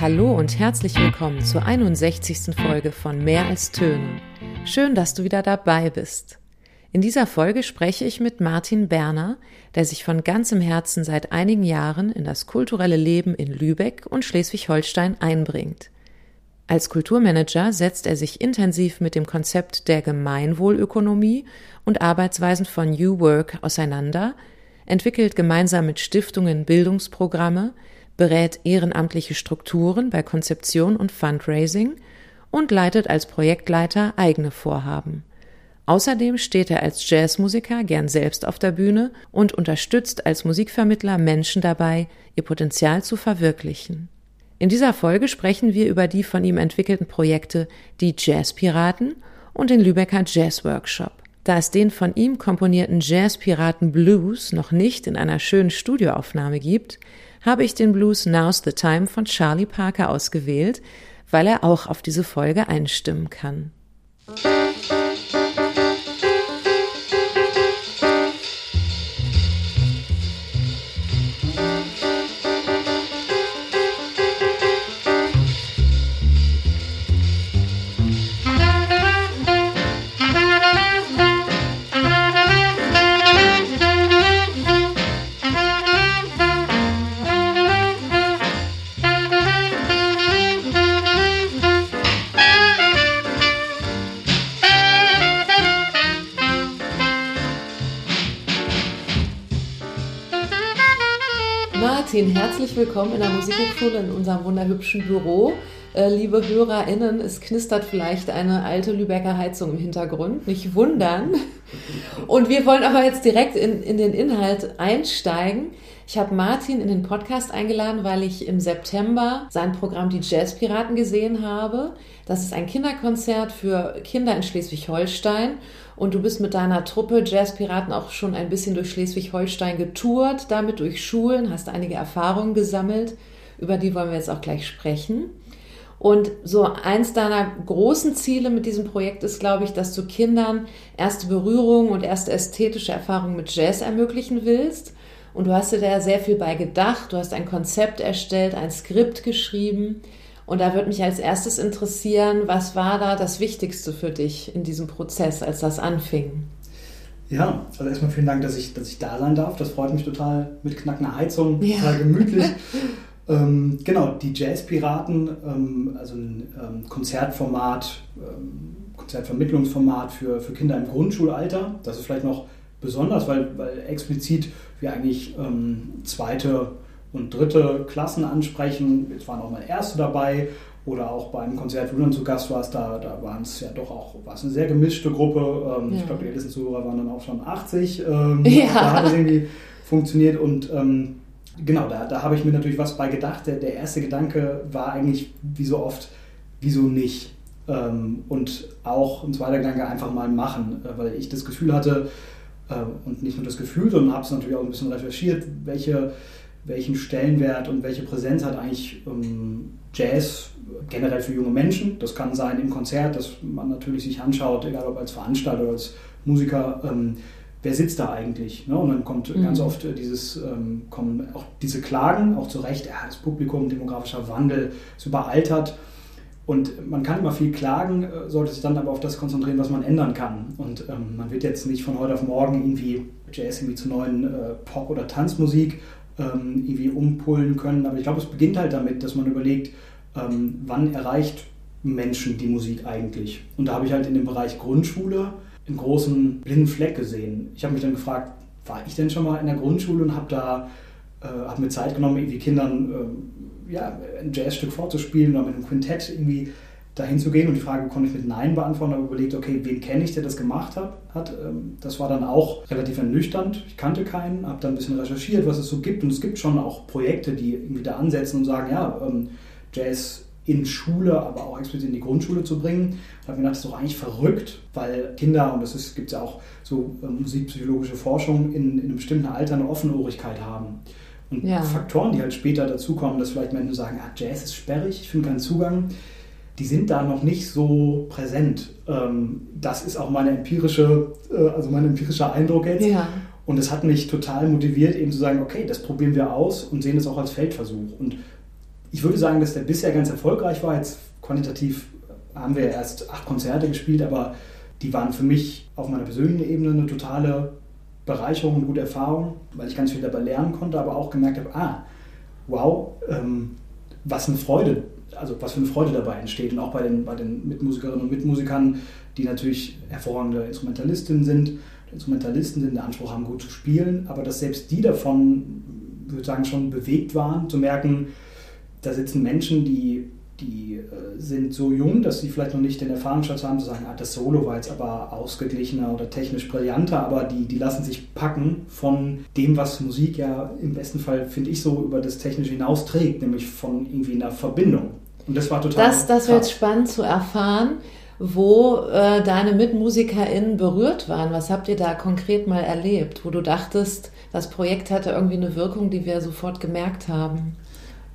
Hallo und herzlich willkommen zur 61. Folge von Mehr als Töne. Schön, dass du wieder dabei bist. In dieser Folge spreche ich mit Martin Berner, der sich von ganzem Herzen seit einigen Jahren in das kulturelle Leben in Lübeck und Schleswig-Holstein einbringt. Als Kulturmanager setzt er sich intensiv mit dem Konzept der Gemeinwohlökonomie und Arbeitsweisen von New Work auseinander, entwickelt gemeinsam mit Stiftungen Bildungsprogramme, berät ehrenamtliche Strukturen bei Konzeption und Fundraising und leitet als Projektleiter eigene Vorhaben. Außerdem steht er als Jazzmusiker gern selbst auf der Bühne und unterstützt als Musikvermittler Menschen dabei, ihr Potenzial zu verwirklichen. In dieser Folge sprechen wir über die von ihm entwickelten Projekte Die Jazzpiraten und den Lübecker Jazz Workshop. Da es den von ihm komponierten Jazzpiraten Blues noch nicht in einer schönen Studioaufnahme gibt, habe ich den Blues Now's the Time von Charlie Parker ausgewählt, weil er auch auf diese Folge einstimmen kann. Herzlich willkommen in der Musikhochschule in unserem wunderhübschen Büro. Äh, liebe HörerInnen, es knistert vielleicht eine alte Lübecker Heizung im Hintergrund, nicht wundern. Und wir wollen aber jetzt direkt in, in den Inhalt einsteigen. Ich habe Martin in den Podcast eingeladen, weil ich im September sein Programm Die Jazzpiraten gesehen habe. Das ist ein Kinderkonzert für Kinder in Schleswig-Holstein. Und du bist mit deiner Truppe Jazzpiraten auch schon ein bisschen durch Schleswig-Holstein getourt, damit durch Schulen, hast einige Erfahrungen gesammelt. Über die wollen wir jetzt auch gleich sprechen. Und so eins deiner großen Ziele mit diesem Projekt ist, glaube ich, dass du Kindern erste Berührung und erste ästhetische Erfahrungen mit Jazz ermöglichen willst. Und du hast dir da sehr viel bei gedacht. Du hast ein Konzept erstellt, ein Skript geschrieben. Und da würde mich als erstes interessieren, was war da das Wichtigste für dich in diesem Prozess, als das anfing? Ja, also erstmal vielen Dank, dass ich, dass ich da sein darf. Das freut mich total mit knackender Heizung, ja. total gemütlich. ähm, genau, die Jazzpiraten, ähm, also ein ähm, Konzertformat, ähm, Konzertvermittlungsformat für, für Kinder im Grundschulalter. Das ist vielleicht noch besonders, weil, weil explizit wir eigentlich ähm, zweite und dritte Klassen ansprechen. Jetzt waren auch mal Erste dabei oder auch beim Konzert, wo du dann zu Gast warst, da, da waren es ja doch auch, war es eine sehr gemischte Gruppe. Ähm, ja. Ich glaube, die ältesten Zuhörer waren dann auch schon 80. Ähm, ja. Da hat es irgendwie funktioniert und ähm, genau, da, da habe ich mir natürlich was bei gedacht. Der, der erste Gedanke war eigentlich, wie so oft, wieso nicht? Ähm, und auch ein zweiter Gedanke, einfach mal machen, äh, weil ich das Gefühl hatte, äh, und nicht nur das Gefühl, sondern habe es natürlich auch ein bisschen recherchiert, welche welchen Stellenwert und welche Präsenz hat eigentlich ähm, Jazz generell für junge Menschen. Das kann sein im Konzert, dass man natürlich sich anschaut, egal ob als Veranstalter oder als Musiker, ähm, wer sitzt da eigentlich? Ne? Und dann kommt mhm. ganz oft dieses, ähm, kommen auch diese Klagen, auch zu Recht, ja, das Publikum, demografischer Wandel, ist überaltert. Und man kann immer viel klagen, äh, sollte sich dann aber auf das konzentrieren, was man ändern kann. Und ähm, man wird jetzt nicht von heute auf morgen irgendwie Jazz irgendwie zu neuen äh, Pop- oder Tanzmusik ähm, irgendwie umpullen können. Aber ich glaube, es beginnt halt damit, dass man überlegt, ähm, wann erreicht Menschen die Musik eigentlich. Und da habe ich halt in dem Bereich Grundschule einen großen blinden Fleck gesehen. Ich habe mich dann gefragt, war ich denn schon mal in der Grundschule und habe da äh, hab mir Zeit genommen, irgendwie Kindern äh, ja, ein Jazzstück vorzuspielen oder mit einem Quintett irgendwie dahin zu gehen. Und die Frage konnte ich mit Nein beantworten, aber überlegt, okay, wen kenne ich, der das gemacht hat, hat. Ähm, das war dann auch relativ ernüchternd. Ich kannte keinen, habe dann ein bisschen recherchiert, was es so gibt. Und es gibt schon auch Projekte, die irgendwie da ansetzen und sagen, ja, ähm, Jazz in Schule, aber auch explizit in die Grundschule zu bringen. Da habe ich gedacht, das ist doch eigentlich verrückt, weil Kinder, und das gibt ja auch so äh, musikpsychologische Forschung, in, in einem bestimmten Alter eine Offenohrigkeit haben. Und ja. Faktoren, die halt später dazukommen, dass vielleicht Menschen sagen, ah, Jazz ist sperrig, ich finde keinen Zugang, die sind da noch nicht so präsent. Ähm, das ist auch meine empirische, äh, also mein empirischer Eindruck jetzt. Ja. Und es hat mich total motiviert, eben zu sagen, okay, das probieren wir aus und sehen es auch als Feldversuch. Und ich würde sagen, dass der bisher ganz erfolgreich war. Jetzt quantitativ haben wir erst acht Konzerte gespielt, aber die waren für mich auf meiner persönlichen Ebene eine totale Bereicherung und gute Erfahrung, weil ich ganz viel dabei lernen konnte, aber auch gemerkt habe, ah, wow, ähm, was eine Freude, also was für eine Freude dabei entsteht. Und auch bei den, bei den Mitmusikerinnen und Mitmusikern, die natürlich hervorragende Instrumentalistinnen sind, Instrumentalisten sind, den Anspruch haben, gut zu spielen, aber dass selbst die davon, würde ich sagen, schon bewegt waren, zu merken, da sitzen Menschen, die die äh, sind so jung, dass sie vielleicht noch nicht den Erfahrungsschatz haben, zu sagen, ah, das Solo war jetzt aber ausgeglichener oder technisch brillanter, aber die, die lassen sich packen von dem, was Musik ja im besten Fall, finde ich, so über das Technische hinaus trägt, nämlich von irgendwie einer Verbindung. Und das war total. Das, das wird spannend zu erfahren, wo äh, deine MitmusikerInnen berührt waren. Was habt ihr da konkret mal erlebt, wo du dachtest, das Projekt hatte irgendwie eine Wirkung, die wir sofort gemerkt haben?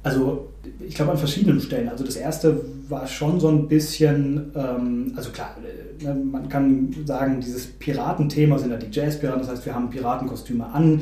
Also ich glaube an verschiedenen Stellen. Also das erste war schon so ein bisschen, ähm, also klar, äh, ne, man kann sagen, dieses Piratenthema sind ja die Jazzpiraten, das heißt, wir haben Piratenkostüme an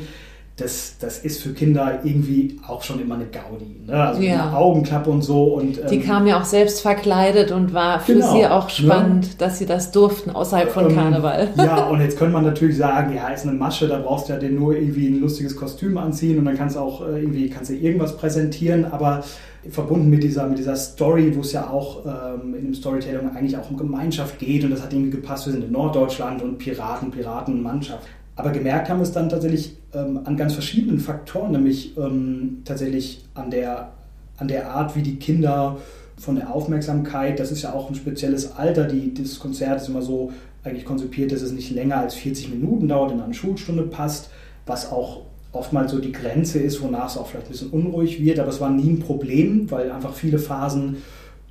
das, das ist für Kinder irgendwie auch schon immer eine Gaudi. Ne? Also ja. eine Augenklappe und so. Und, ähm, die kam ja auch selbst verkleidet und war für genau, sie auch ne? spannend, ne? dass sie das durften außerhalb von ähm, Karneval. Ja, und jetzt könnte man natürlich sagen, ja, ist eine Masche, da brauchst du ja den nur irgendwie ein lustiges Kostüm anziehen und dann kannst du auch äh, irgendwie kannst du irgendwas präsentieren, aber verbunden mit dieser, mit dieser Story, wo es ja auch ähm, in dem Storytelling eigentlich auch um Gemeinschaft geht und das hat irgendwie gepasst, wir sind in Norddeutschland und Piraten, Piratenmannschaft. Aber gemerkt haben wir es dann tatsächlich ähm, an ganz verschiedenen Faktoren, nämlich ähm, tatsächlich an der, an der Art, wie die Kinder von der Aufmerksamkeit, das ist ja auch ein spezielles Alter, die, das Konzert ist immer so eigentlich konzipiert, dass es nicht länger als 40 Minuten dauert, in eine Schulstunde passt, was auch oftmals so die Grenze ist, wonach es auch vielleicht ein bisschen unruhig wird, aber es war nie ein Problem, weil einfach viele Phasen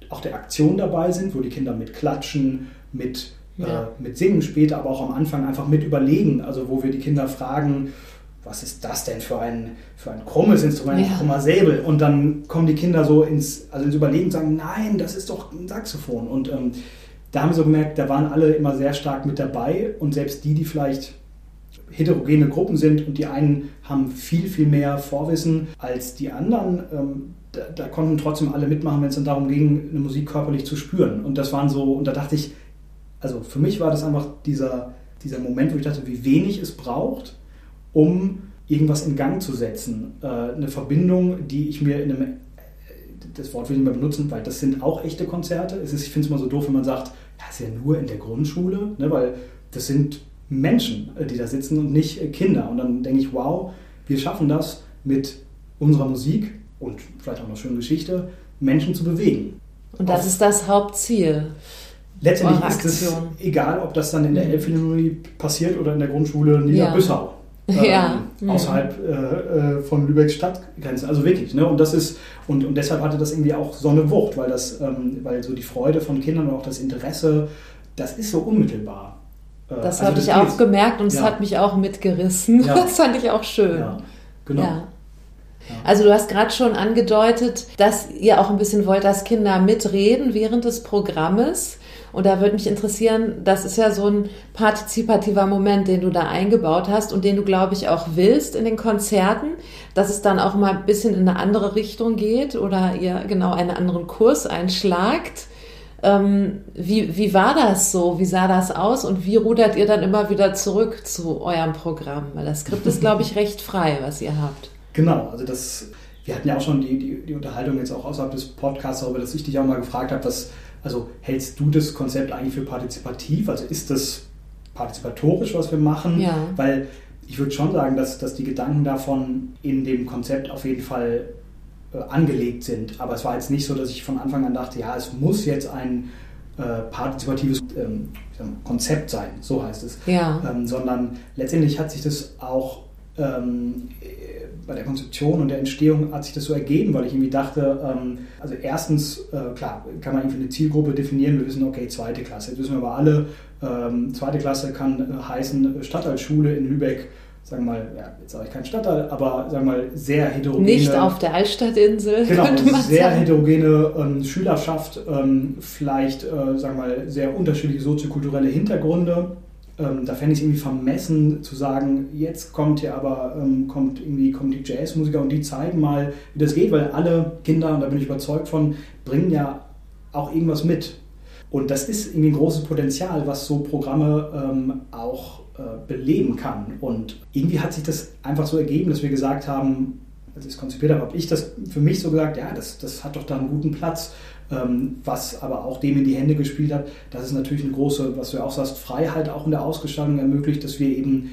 auch der Aktion dabei sind, wo die Kinder mit klatschen, mit ja. äh, mit Singen später, aber auch am Anfang einfach mit überlegen. Also wo wir die Kinder fragen, was ist das denn für ein, für ein krummes Instrument, ja. ein krummer Säbel? Und dann kommen die Kinder so ins, also ins Überlegen und sagen, nein, das ist doch ein Saxophon. Und ähm, da haben wir so gemerkt, da waren alle immer sehr stark mit dabei und selbst die, die vielleicht heterogene Gruppen sind und die einen haben viel, viel mehr Vorwissen als die anderen, ähm, da, da, konnten trotzdem alle mitmachen, wenn es dann darum ging, eine Musik körperlich zu spüren. Und das waren so, und da dachte ich, also für mich war das einfach dieser, dieser Moment, wo ich dachte, wie wenig es braucht, um irgendwas in Gang zu setzen. Äh, eine Verbindung, die ich mir in einem, äh, das Wort will ich nicht mehr benutzen, weil das sind auch echte Konzerte. Es ist, ich finde es mal so doof, wenn man sagt, ja, ist ja nur in der Grundschule, ne, weil das sind Menschen, äh, die da sitzen und nicht Kinder. Und dann denke ich, wow, wir schaffen das mit unserer Musik und vielleicht auch einer schönen Geschichte, Menschen zu bewegen. Und das Auf, ist das Hauptziel letztendlich ist es egal, ob das dann in der Elbphilharmonie passiert oder in der Grundschule Niederbüssau. Ja. ja. Ähm, außerhalb äh, äh, von Lübecks Stadtgrenzen. Also wirklich. Ne? Und das ist, und, und deshalb hatte das irgendwie auch so eine Wucht, weil das, ähm, weil so die Freude von Kindern und auch das Interesse, das ist so unmittelbar. Äh, das also habe ich auch gemerkt und es ja. hat mich auch mitgerissen. Ja. Das fand ich auch schön. Ja, genau. Also du hast gerade schon angedeutet, dass ihr auch ein bisschen wollt, dass Kinder mitreden während des Programmes. Und da würde mich interessieren, das ist ja so ein partizipativer Moment, den du da eingebaut hast und den du, glaube ich, auch willst in den Konzerten, dass es dann auch mal ein bisschen in eine andere Richtung geht oder ihr genau einen anderen Kurs einschlagt. Ähm, wie, wie war das so? Wie sah das aus? Und wie rudert ihr dann immer wieder zurück zu eurem Programm? Weil das Skript ist, glaube ich, recht frei, was ihr habt. Genau, also das, wir hatten ja auch schon die, die, die Unterhaltung jetzt auch außerhalb des Podcasts darüber, dass ich dich auch mal gefragt habe, was also hältst du das Konzept eigentlich für partizipativ? Also ist das partizipatorisch, was wir machen? Ja. Weil ich würde schon sagen, dass, dass die Gedanken davon in dem Konzept auf jeden Fall äh, angelegt sind. Aber es war jetzt nicht so, dass ich von Anfang an dachte, ja, es muss jetzt ein äh, partizipatives ähm, Konzept sein, so heißt es. Ja. Ähm, sondern letztendlich hat sich das auch ähm, bei der Konzeption und der Entstehung hat sich das so ergeben, weil ich irgendwie dachte, ähm, also erstens, äh, klar, kann man irgendwie eine Zielgruppe definieren, wir wissen, okay, zweite Klasse. Jetzt wissen wir aber alle, ähm, zweite Klasse kann äh, heißen Stadtteilschule in Lübeck, sagen wir mal, ja, jetzt sage ich kein Stadtteil, aber sagen wir mal sehr heterogene. Nicht auf der Altstadtinsel. Genau, sehr sagen. heterogene ähm, Schülerschaft, ähm, vielleicht, äh, sagen wir mal, sehr unterschiedliche soziokulturelle Hintergründe. Äh, Ähm, da fände ich es irgendwie vermessen zu sagen, jetzt kommt hier aber ähm, kommt irgendwie kommt die Jazzmusiker und die zeigen mal, wie das geht, weil alle Kinder, und da bin ich überzeugt von, bringen ja auch irgendwas mit. Und das ist irgendwie ein großes Potenzial, was so Programme ähm, auch äh, beleben kann. Und irgendwie hat sich das einfach so ergeben, dass wir gesagt haben, als ich es konzipiert habe, habe ich das für mich so gesagt, ja, das, das hat doch da einen guten Platz. Ähm, was aber auch dem in die Hände gespielt hat, dass es natürlich eine große, was du ja auch sagst, Freiheit auch in der Ausgestaltung ermöglicht, dass wir eben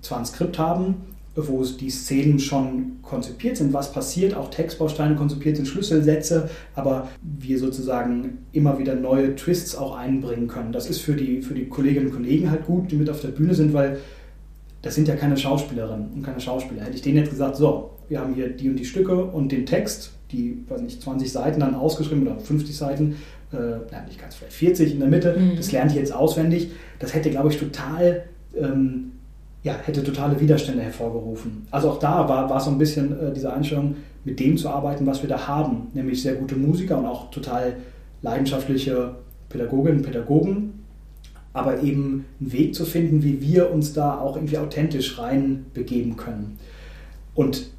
zwar ein Skript haben, wo die Szenen schon konzipiert sind, was passiert, auch Textbausteine konzipiert sind, Schlüsselsätze, aber wir sozusagen immer wieder neue Twists auch einbringen können. Das ist für die, für die Kolleginnen und Kollegen halt gut, die mit auf der Bühne sind, weil das sind ja keine Schauspielerinnen und keine Schauspieler. Hätte ich denen jetzt gesagt, so, wir haben hier die und die Stücke und den Text, die, weiß nicht, 20 Seiten dann ausgeschrieben oder 50 Seiten, äh, nicht ganz, vielleicht 40 in der Mitte, mhm. das lernt ihr jetzt auswendig. Das hätte, glaube ich, total, ähm, ja, hätte totale Widerstände hervorgerufen. Also auch da war, war so ein bisschen äh, diese Einstellung, mit dem zu arbeiten, was wir da haben, nämlich sehr gute Musiker und auch total leidenschaftliche Pädagoginnen und Pädagogen, aber eben einen Weg zu finden, wie wir uns da auch irgendwie authentisch reinbegeben können. Und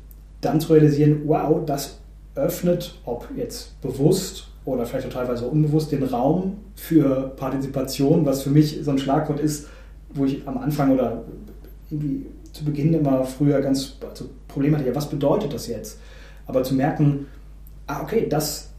dann zu realisieren, wow, das öffnet, ob jetzt bewusst oder vielleicht auch teilweise unbewusst, den Raum für Partizipation, was für mich so ein Schlagwort ist, wo ich am Anfang oder irgendwie zu Beginn immer früher ganz also Probleme hatte, ja, was bedeutet das jetzt? Aber zu merken, ah, okay, das,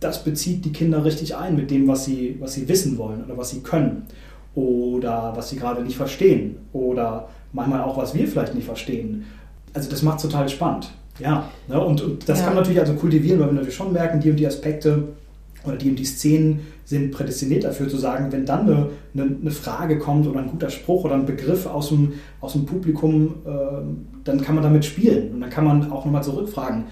das bezieht die Kinder richtig ein mit dem, was sie, was sie wissen wollen oder was sie können oder was sie gerade nicht verstehen oder manchmal auch, was wir vielleicht nicht verstehen. Also das macht es total spannend. Ja, ne? und, und das ja. kann man natürlich also kultivieren, weil wir natürlich schon merken, die und die Aspekte oder die und die Szenen sind prädestiniert dafür zu sagen, wenn dann eine, eine, eine Frage kommt oder ein guter Spruch oder ein Begriff aus dem, aus dem Publikum, äh, dann kann man damit spielen und dann kann man auch nochmal zurückfragen,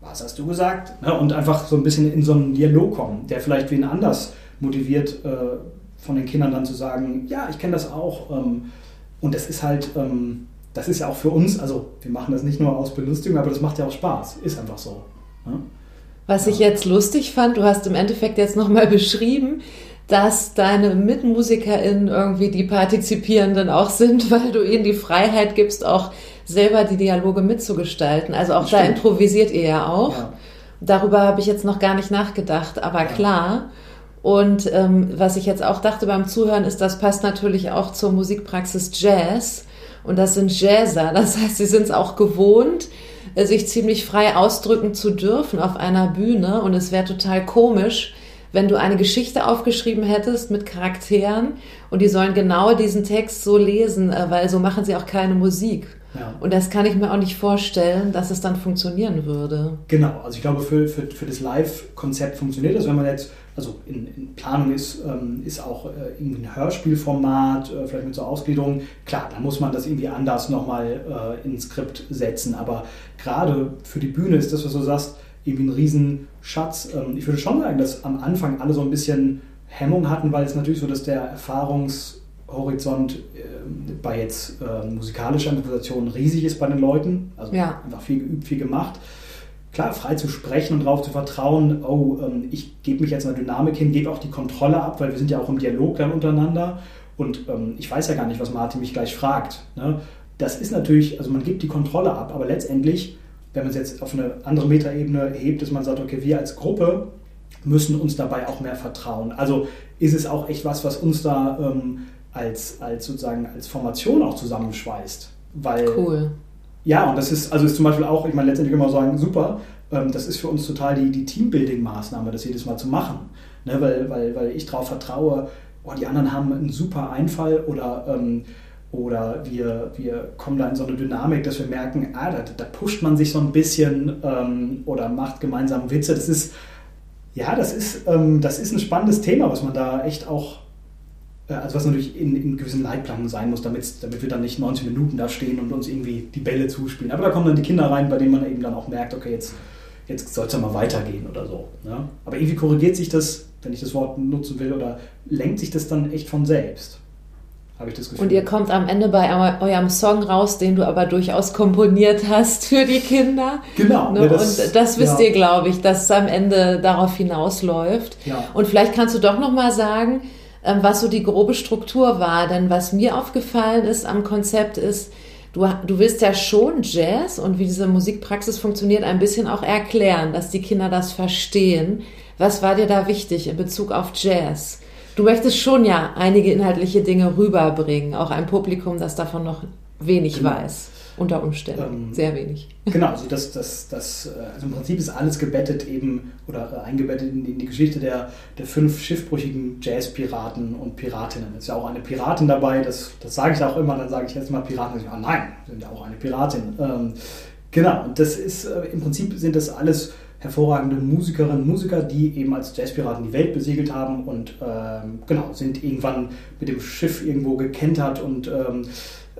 was hast du gesagt? Ne? Und einfach so ein bisschen in so einen Dialog kommen, der vielleicht wen anders motiviert, äh, von den Kindern dann zu sagen, ja, ich kenne das auch. Ähm, und das ist halt, ähm, das ist ja auch für uns, also wir machen das nicht nur aus Belustigung, aber das macht ja auch Spaß. Ist einfach so. Ja? Was ja. ich jetzt lustig fand, du hast im Endeffekt jetzt nochmal beschrieben, dass deine MitmusikerInnen irgendwie die Partizipierenden auch sind, weil du ihnen die Freiheit gibst, auch selber die Dialoge mitzugestalten. Also auch da improvisiert ihr ja auch. Ja. Darüber habe ich jetzt noch gar nicht nachgedacht, aber ja. klar. Und ähm, was ich jetzt auch dachte beim Zuhören ist, das passt natürlich auch zur Musikpraxis Jazz. Und das sind Jazzer. Das heißt, sie sind es auch gewohnt, sich ziemlich frei ausdrücken zu dürfen auf einer Bühne. Und es wäre total komisch, wenn du eine Geschichte aufgeschrieben hättest mit Charakteren und die sollen genau diesen Text so lesen, äh, weil so machen sie auch keine Musik. Ja. Und das kann ich mir auch nicht vorstellen, dass es dann funktionieren würde. Genau, also ich glaube, für, für, für das Live-Konzept funktioniert das, wenn man jetzt also in, in Planung ist, ähm, ist auch äh, irgendwie ein Hörspielformat, äh, vielleicht mit so Ausgliederung. Klar, da muss man das irgendwie anders nochmal äh, ins Skript setzen, aber gerade für die Bühne ist das, was du sagst, irgendwie ein Riesenschatz. Ähm, ich würde schon sagen, dass am Anfang alle so ein bisschen Hemmung hatten, weil es natürlich so, dass der Erfahrungshorizont äh, bei jetzt äh, musikalischer Improvisation riesig ist bei den Leuten. Also ja. einfach viel geübt, viel gemacht klar, frei zu sprechen und darauf zu vertrauen, oh, ähm, ich gebe mich jetzt einer Dynamik hin, gebe auch die Kontrolle ab, weil wir sind ja auch im Dialog dann untereinander und ähm, ich weiß ja gar nicht, was Martin mich gleich fragt. Ne? Das ist natürlich, also man gibt die Kontrolle ab, aber letztendlich, wenn man es jetzt auf eine andere Metaebene hebt, dass man sagt, okay, wir als Gruppe müssen uns dabei auch mehr vertrauen. Also ist es auch echt was, was uns da ähm, als, als sozusagen als Formation auch zusammenschweißt. Weil cool. Ja, und das ist, also ist zum Beispiel auch, ich meine, letztendlich immer sagen, super, ähm, das ist für uns total die, die Teambuilding-Maßnahme, das jedes Mal zu machen. Ne, weil, weil, weil ich darauf vertraue, oh, die anderen haben einen super Einfall oder, ähm, oder wir, wir kommen da in so eine Dynamik, dass wir merken, ah, da, da pusht man sich so ein bisschen ähm, oder macht gemeinsam Witze. Das ist, ja, das ist, ähm, das ist ein spannendes Thema, was man da echt auch also was natürlich in, in gewissen Leitplanken sein muss, damit, damit wir dann nicht 90 Minuten da stehen und uns irgendwie die Bälle zuspielen. Aber da kommen dann die Kinder rein, bei denen man eben dann auch merkt, okay, jetzt, jetzt soll es ja mal weitergehen oder so. Ne? Aber irgendwie korrigiert sich das, wenn ich das Wort nutzen will, oder lenkt sich das dann echt von selbst. Habe ich das Gefühl. Und ihr kommt am Ende bei eurem Song raus, den du aber durchaus komponiert hast für die Kinder. Genau. Ne? Ja, das, und das wisst ja. ihr, glaube ich, dass es am Ende darauf hinausläuft. Ja. Und vielleicht kannst du doch noch mal sagen, was so die grobe Struktur war. Denn was mir aufgefallen ist am Konzept ist, du, du willst ja schon Jazz und wie diese Musikpraxis funktioniert, ein bisschen auch erklären, dass die Kinder das verstehen. Was war dir da wichtig in Bezug auf Jazz? Du möchtest schon ja einige inhaltliche Dinge rüberbringen, auch ein Publikum, das davon noch wenig genau. weiß. Unter Umständen. Ähm, Sehr wenig. Genau, also das, das, das, äh, also im Prinzip ist alles gebettet eben oder äh, eingebettet in die, in die Geschichte der, der fünf schiffbrüchigen Jazzpiraten und Piratinnen. Es ist ja auch eine Piratin dabei, das, das sage ich auch immer, dann sage ich jetzt mal Piraten, ah nein, sind ja auch eine Piratin. Ähm, genau, und das ist äh, im Prinzip sind das alles hervorragende Musikerinnen und Musiker, die eben als Jazzpiraten die Welt besegelt haben und ähm, genau, sind irgendwann mit dem Schiff irgendwo gekentert und ähm,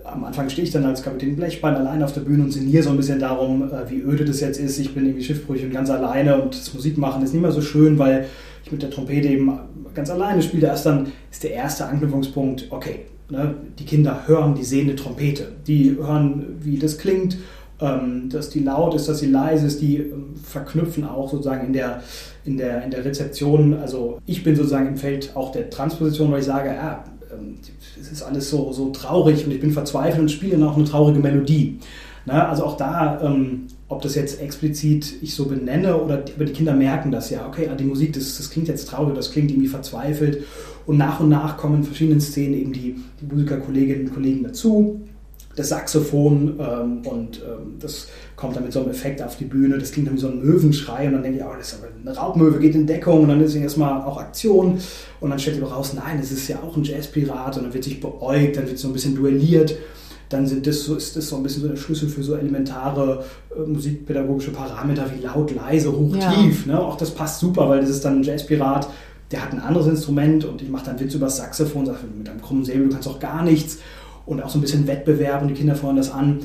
am Anfang stehe ich dann als Kapitän Blechbein allein auf der Bühne und sinniere so ein bisschen darum, äh, wie öde das jetzt ist. Ich bin irgendwie schiffbrüchig und ganz alleine und das Musikmachen ist nicht mehr so schön, weil ich mit der Trompete eben ganz alleine spiele. Erst dann ist der erste Anknüpfungspunkt, okay, ne, die Kinder hören die sehende Trompete. Die hören, wie das klingt, ähm, dass die laut ist, dass sie leise ist. Die ähm, verknüpfen auch sozusagen in der, in, der, in der Rezeption. Also ich bin sozusagen im Feld auch der Transposition, weil ich sage, ja, ähm, es ist alles so, so traurig und ich bin verzweifelt und spiele noch eine traurige Melodie. Na, also auch da, ähm, ob das jetzt explizit ich so benenne oder die, aber die Kinder merken das ja, okay, ah, die Musik, das, das klingt jetzt traurig, das klingt irgendwie verzweifelt. Und nach und nach kommen in verschiedenen Szenen eben die, die Musikerkolleginnen und Kollegen dazu das Saxophon ähm, und ähm, das kommt dann mit so einem Effekt auf die Bühne. Das klingt dann wie so ein Möwenschrei und dann denke ich, oh, das ist aber eine Raubmöwe, geht in Deckung und dann ist erstmal auch Aktion und dann stellt ihr raus, nein, das ist ja auch ein Jazzpirat und dann wird sich beäugt, dann wird so ein bisschen duelliert. Dann sind das so, ist das so ein bisschen so der Schlüssel für so elementare äh, musikpädagogische Parameter wie laut, leise, hoch, ja. tief. Ne? Auch das passt super, weil das ist dann ein Jazzpirat, der hat ein anderes Instrument und ich mache dann Witz über das Saxophon, sage, mit einem krummen Säbel, du kannst auch gar nichts und auch so ein bisschen Wettbewerb und die Kinder feuern das an.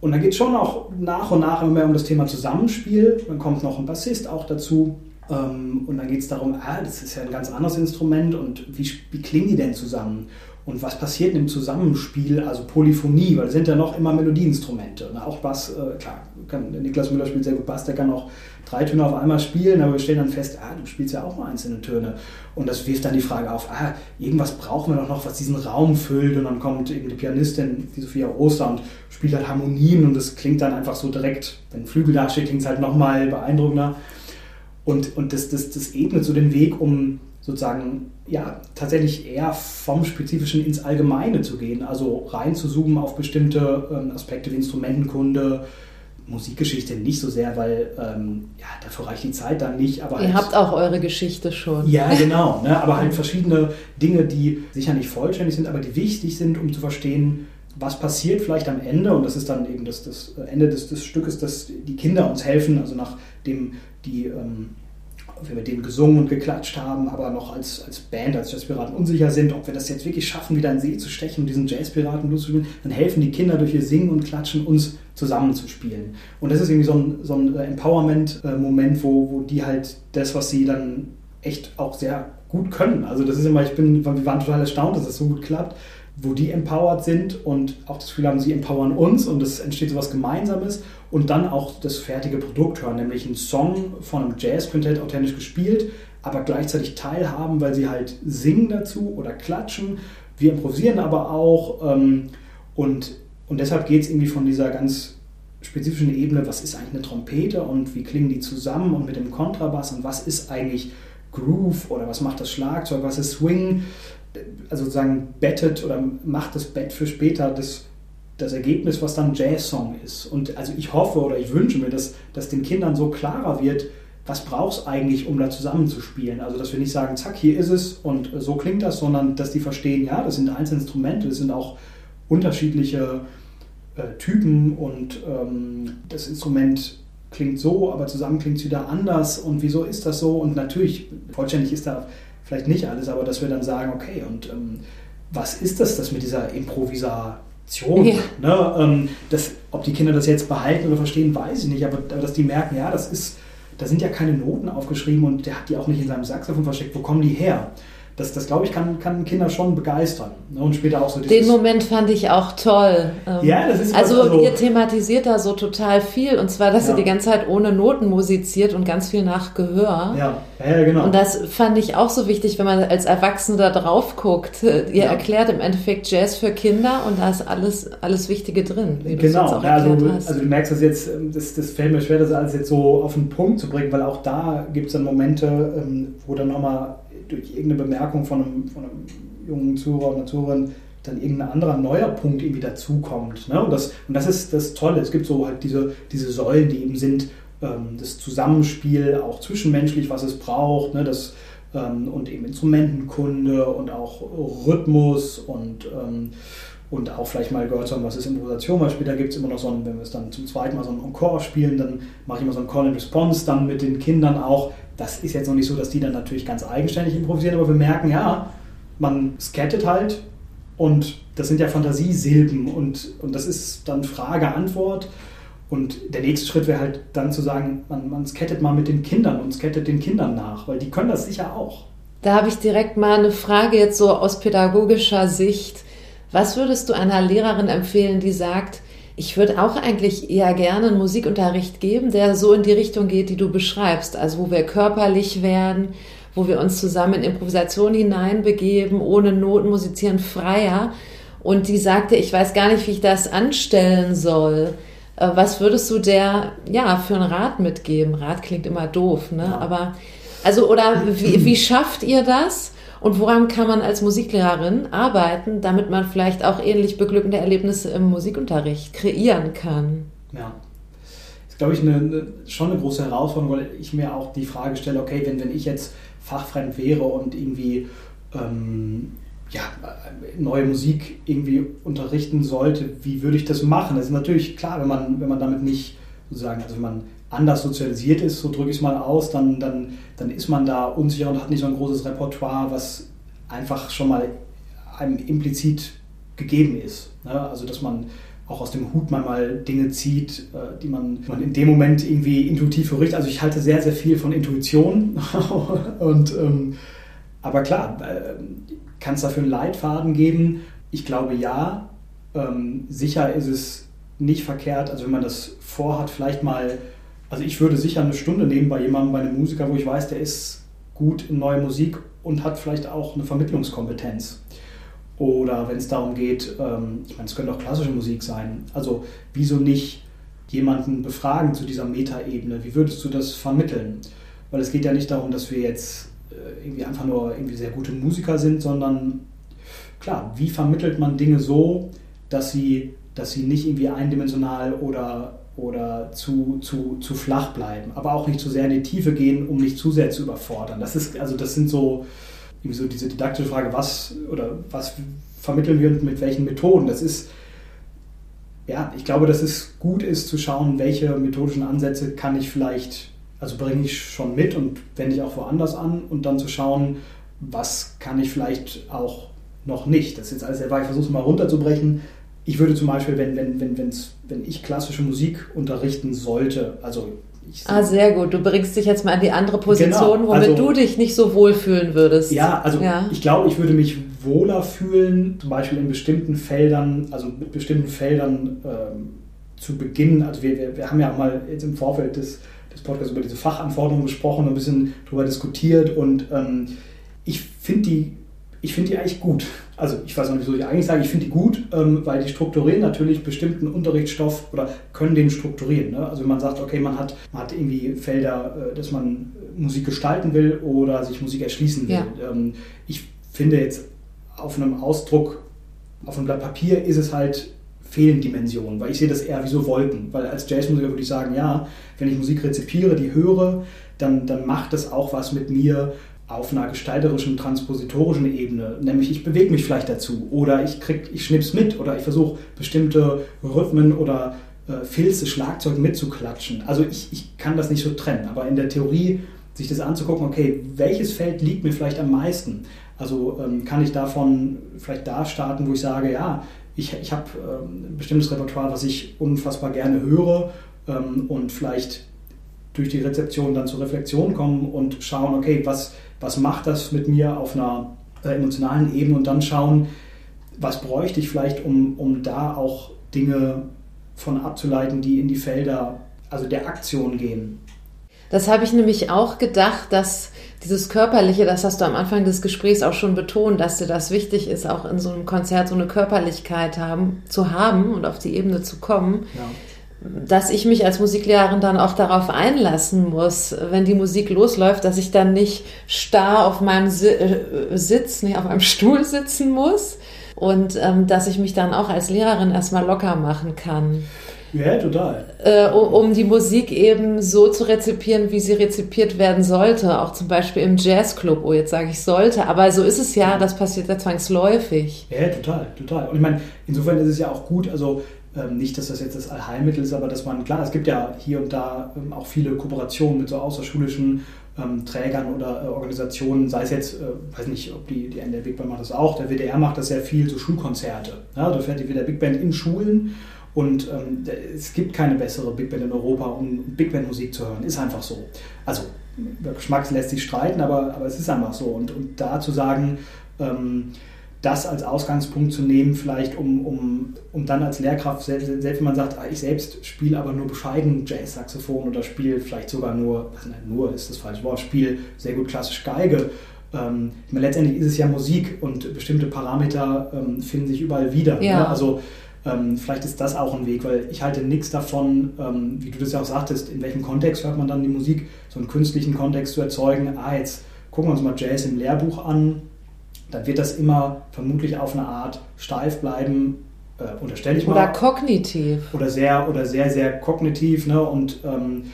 Und dann geht es schon auch nach und nach immer mehr um das Thema Zusammenspiel. Dann kommt noch ein Bassist auch dazu. Ähm, und dann geht es darum, ah, das ist ja ein ganz anderes Instrument und wie, wie klingen die denn zusammen? Und was passiert im Zusammenspiel, also Polyphonie, weil es sind ja noch immer Melodieinstrumente. Ne? Auch Bass, äh, klar, kann, Niklas Müller spielt sehr gut Bass, der kann auch drei Töne auf einmal spielen, aber wir stellen dann fest, ah, du spielst ja auch nur einzelne Töne. Und das wirft dann die Frage auf, ah, irgendwas brauchen wir doch noch, was diesen Raum füllt. Und dann kommt eben die Pianistin, die Sophia Oster, und spielt halt Harmonien und das klingt dann einfach so direkt, wenn ein Flügel da steht, klingt es halt nochmal beeindruckender. Und, und das, das, das ebnet so den Weg, um sozusagen ja tatsächlich eher vom Spezifischen ins Allgemeine zu gehen, also rein zu zoomen auf bestimmte ähm, Aspekte wie Instrumentenkunde, Musikgeschichte nicht so sehr, weil ähm, ja, dafür reicht die Zeit dann nicht. Aber Ihr halt, habt auch eure Geschichte schon. Ja, genau. Ne, aber halt verschiedene Dinge, die sicher nicht vollständig sind, aber die wichtig sind, um zu verstehen, was passiert vielleicht am Ende. Und das ist dann eben das, das Ende des, des Stückes, dass die Kinder uns helfen, also nachdem die ähm, wir mit denen gesungen und geklatscht haben, aber noch als, als Band, als Jazzpiraten unsicher sind, ob wir das jetzt wirklich schaffen, wieder in See zu stechen und diesen Jazzpiraten loszuspielen, dann helfen die Kinder durch ihr Singen und Klatschen uns zusammenzuspielen. Und das ist irgendwie so ein, so ein äh, Empowerment-Moment, wo, wo die halt das, was sie dann echt auch sehr gut können. Also das ist immer, ich bin, wir waren total erstaunt, dass das so gut klappt, wo die empowered sind und auch das Gefühl haben, sie empowern uns und es entsteht so was Gemeinsames und dann auch das fertige Produkt hören, nämlich einen Song von einem Jazz-Quintett authentisch gespielt, aber gleichzeitig teilhaben, weil sie halt singen dazu oder klatschen. Wir improvisieren aber auch ähm, und, und deshalb geht es irgendwie von dieser ganz spezifischen Ebene, was ist eigentlich eine Trompete und wie klingen die zusammen und mit dem Kontrabass und was ist eigentlich Groove oder was macht das Schlagzeug, was ist Swing, also sozusagen bettet oder macht das Bett für später das, das Ergebnis, was dann Jazz-Song ist. Und also ich hoffe oder ich wünsche mir, dass, dass den Kindern so klarer wird, was braucht es eigentlich, um da zusammenzuspielen. Also dass wir nicht sagen, zack, hier ist es und so klingt das, sondern dass die verstehen, ja, das sind einzelne Instrumente, das sind auch unterschiedliche äh, Typen und ähm, das Instrument klingt so, aber zusammen klingt es wieder anders und wieso ist das so? Und natürlich, vollständig ist da vielleicht nicht alles, aber dass wir dann sagen, okay, und ähm, was ist das, das mit dieser Improvisation? Ja. Ne? Ähm, das, ob die Kinder das jetzt behalten oder verstehen, weiß ich nicht, aber, aber dass die merken, ja, das ist, da sind ja keine Noten aufgeschrieben und der hat die auch nicht in seinem Saxophon versteckt, wo kommen die her? Das, das glaube ich, kann, kann Kinder schon begeistern. Ne? Und später auch so Den Moment fand ich auch toll. Ähm, ja, das ist also, also ihr thematisiert da so total viel und zwar, dass ja. ihr die ganze Zeit ohne Noten musiziert und ganz viel nach Gehör. Ja. ja, genau. Und das fand ich auch so wichtig, wenn man als Erwachsene da drauf guckt. Ihr ja. erklärt im Endeffekt Jazz für Kinder und da ist alles, alles Wichtige drin. genau, ja, also, also, du merkst das jetzt, ähm, das, das fällt mir schwer, das alles jetzt so auf den Punkt zu bringen, weil auch da gibt es dann Momente, ähm, wo dann nochmal durch irgendeine Bemerkung von einem, von einem jungen Zuhörer oder Zuhörerin dann irgendein anderer neuer Punkt irgendwie dazukommt. Ne? Und, das, und das ist das Tolle. Es gibt so halt diese, diese Säulen, die eben sind, ähm, das Zusammenspiel, auch zwischenmenschlich, was es braucht, ne? das, ähm, und eben Instrumentenkunde und auch Rhythmus und, ähm, und auch vielleicht mal gehört haben, was ist Improvisation, weil später gibt es immer noch so ein, wenn wir es dann zum zweiten Mal so ein Encore spielen, dann mache ich immer so ein Call and Response dann mit den Kindern auch, das ist jetzt noch nicht so, dass die dann natürlich ganz eigenständig improvisieren, aber wir merken, ja, man skettet halt und das sind ja Fantasiesilben und, und das ist dann Frage-Antwort. Und der nächste Schritt wäre halt dann zu sagen, man, man skettet mal mit den Kindern und skettet den Kindern nach, weil die können das sicher auch. Da habe ich direkt mal eine Frage jetzt so aus pädagogischer Sicht. Was würdest du einer Lehrerin empfehlen, die sagt, ich würde auch eigentlich eher gerne einen Musikunterricht geben, der so in die Richtung geht, die du beschreibst. Also wo wir körperlich werden, wo wir uns zusammen in Improvisation hineinbegeben, ohne Noten musizieren, freier. Und die sagte, ich weiß gar nicht, wie ich das anstellen soll. Äh, was würdest du der, ja, für einen Rat mitgeben? Rat klingt immer doof, ne? Aber, also, oder wie, wie schafft ihr das? Und woran kann man als Musiklehrerin arbeiten, damit man vielleicht auch ähnlich beglückende Erlebnisse im Musikunterricht kreieren kann? Ja. Das ist, glaube ich, eine, eine, schon eine große Herausforderung, weil ich mir auch die Frage stelle, okay, wenn, wenn ich jetzt fachfremd wäre und irgendwie ähm, ja, neue Musik irgendwie unterrichten sollte, wie würde ich das machen? Das ist natürlich klar, wenn man, wenn man damit nicht sozusagen, also wenn man anders sozialisiert ist, so drücke ich es mal aus, dann, dann, dann ist man da unsicher und hat nicht so ein großes Repertoire, was einfach schon mal einem implizit gegeben ist. Ne? Also dass man auch aus dem Hut manchmal Dinge zieht, äh, die man, man in dem Moment irgendwie intuitiv verrichtet. Also ich halte sehr, sehr viel von Intuition. und, ähm, aber klar, äh, kann es dafür einen Leitfaden geben? Ich glaube ja. Ähm, sicher ist es nicht verkehrt, also wenn man das vorhat, vielleicht mal also ich würde sicher eine Stunde nehmen bei jemandem, bei einem Musiker, wo ich weiß, der ist gut in neue Musik und hat vielleicht auch eine Vermittlungskompetenz. Oder wenn es darum geht, ähm, ich meine, es könnte auch klassische Musik sein. Also wieso nicht jemanden befragen zu dieser Metaebene? Wie würdest du das vermitteln? Weil es geht ja nicht darum, dass wir jetzt äh, irgendwie einfach nur irgendwie sehr gute Musiker sind, sondern klar, wie vermittelt man Dinge so, dass sie, dass sie nicht irgendwie eindimensional oder oder zu, zu, zu flach bleiben, aber auch nicht zu sehr in die Tiefe gehen, um nicht zu sehr zu überfordern. Das ist, also das sind so, irgendwie so diese didaktische Frage, was oder was vermitteln wir und mit welchen Methoden? Das ist, ja, ich glaube, dass es gut ist zu schauen, welche methodischen Ansätze kann ich vielleicht, also bringe ich schon mit und wende ich auch woanders an und dann zu schauen, was kann ich vielleicht auch noch nicht. Das ist jetzt alles sehr weit, ich versuche es mal runterzubrechen ich würde zum Beispiel, wenn, wenn, wenn, wenn's, wenn ich klassische Musik unterrichten sollte, also ich, ah, sehr gut. Du bringst dich jetzt mal in die andere Position, genau, womit also, du dich nicht so wohlfühlen würdest. Ja, also ja. ich glaube, ich würde mich wohler fühlen, zum Beispiel in bestimmten Feldern, also mit bestimmten Feldern ähm, zu beginnen. Also wir, wir, wir haben ja mal jetzt im Vorfeld des, des Podcasts über diese Fachanforderungen gesprochen, ein bisschen darüber diskutiert und ähm, ich finde die ich finde die eigentlich gut. Also ich weiß noch nicht, wieso ich eigentlich sage, ich finde die gut, ähm, weil die strukturieren natürlich bestimmten Unterrichtsstoff oder können den strukturieren. Ne? Also wenn man sagt, okay, man hat, man hat irgendwie Felder, äh, dass man Musik gestalten will oder sich Musik erschließen will. Ja. Ähm, ich finde jetzt auf einem Ausdruck, auf einem Blatt Papier ist es halt fehlen Dimensionen, weil ich sehe das eher wie so Wolken. Weil als Jazzmusiker würde ich sagen, ja, wenn ich Musik rezipiere, die höre, dann, dann macht das auch was mit mir auf einer gestalterischen, transpositorischen Ebene, nämlich ich bewege mich vielleicht dazu oder ich krieg, ich schnips mit oder ich versuche bestimmte Rhythmen oder äh, Filze, Schlagzeug mitzuklatschen. Also ich, ich kann das nicht so trennen, aber in der Theorie sich das anzugucken, okay, welches Feld liegt mir vielleicht am meisten? Also ähm, kann ich davon vielleicht da starten, wo ich sage, ja, ich, ich habe ähm, ein bestimmtes Repertoire, was ich unfassbar gerne höre ähm, und vielleicht durch die Rezeption dann zur Reflexion kommen und schauen, okay, was, was macht das mit mir auf einer äh, emotionalen Ebene und dann schauen, was bräuchte ich vielleicht, um, um da auch Dinge von abzuleiten, die in die Felder, also der Aktion gehen. Das habe ich nämlich auch gedacht, dass dieses Körperliche, das hast du am Anfang des Gesprächs auch schon betont, dass dir das wichtig ist, auch in so einem Konzert so eine Körperlichkeit haben, zu haben und auf die Ebene zu kommen. Ja dass ich mich als Musiklehrerin dann auch darauf einlassen muss, wenn die Musik losläuft, dass ich dann nicht starr auf meinem äh, Sitz, nicht auf meinem Stuhl sitzen muss und ähm, dass ich mich dann auch als Lehrerin erstmal locker machen kann. Ja, total. Äh, um, um, die Musik eben so zu rezipieren, wie sie rezipiert werden sollte. Auch zum Beispiel im Jazzclub. Oh, jetzt sage ich sollte. Aber so ist es ja, das passiert ja zwangsläufig. Ja, total, total. Und ich meine, insofern ist es ja auch gut, also ähm, nicht, dass das jetzt das Allheilmittel ist, aber dass man, klar, es gibt ja hier und da ähm, auch viele Kooperationen mit so außerschulischen ähm, Trägern oder äh, Organisationen, sei es jetzt, äh, weiß nicht, ob die, die NDR Big Band macht das auch, der WDR macht das sehr viel, so Schulkonzerte. Ja, da fährt die WDR Big Band in Schulen und ähm, es gibt keine bessere Big Band in Europa, um Big Band Musik zu hören. Ist einfach so. Also, über Geschmack lässt sich streiten, aber, aber es ist einfach so. Und, und da zu sagen, ähm, das als Ausgangspunkt zu nehmen, vielleicht um, um, um dann als Lehrkraft, selbst, selbst wenn man sagt, ah, ich selbst spiele aber nur bescheiden Jazz-Saxophon oder spiele vielleicht sogar nur, was nicht, nur ist das falsche Wort, spiele sehr gut klassisch Geige. Ähm, letztendlich ist es ja Musik und bestimmte Parameter ähm, finden sich überall wieder. Ja. Ne? Also ähm, vielleicht ist das auch ein Weg, weil ich halte nichts davon, ähm, wie du das ja auch sagtest, in welchem Kontext hört man dann die Musik, so einen künstlichen Kontext zu erzeugen. Ah, jetzt gucken wir uns mal Jazz im Lehrbuch an, dann wird das immer vermutlich auf eine Art steif bleiben, äh, unterstelle ich mal. Oder kognitiv. Oder sehr, oder sehr, sehr kognitiv. Ne? Und ähm,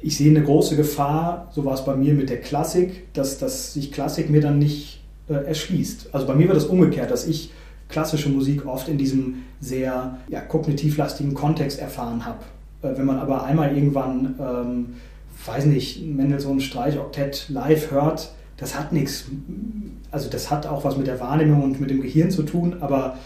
ich sehe eine große Gefahr, so war es bei mir mit der Klassik, dass, dass sich Klassik mir dann nicht äh, erschließt. Also bei mir wird das umgekehrt, dass ich klassische Musik oft in diesem sehr ja, kognitivlastigen Kontext erfahren habe. Äh, wenn man aber einmal irgendwann, ähm, weiß nicht, Mendelssohn Streichoktett live hört, das hat nichts, also das hat auch was mit der Wahrnehmung und mit dem Gehirn zu tun, aber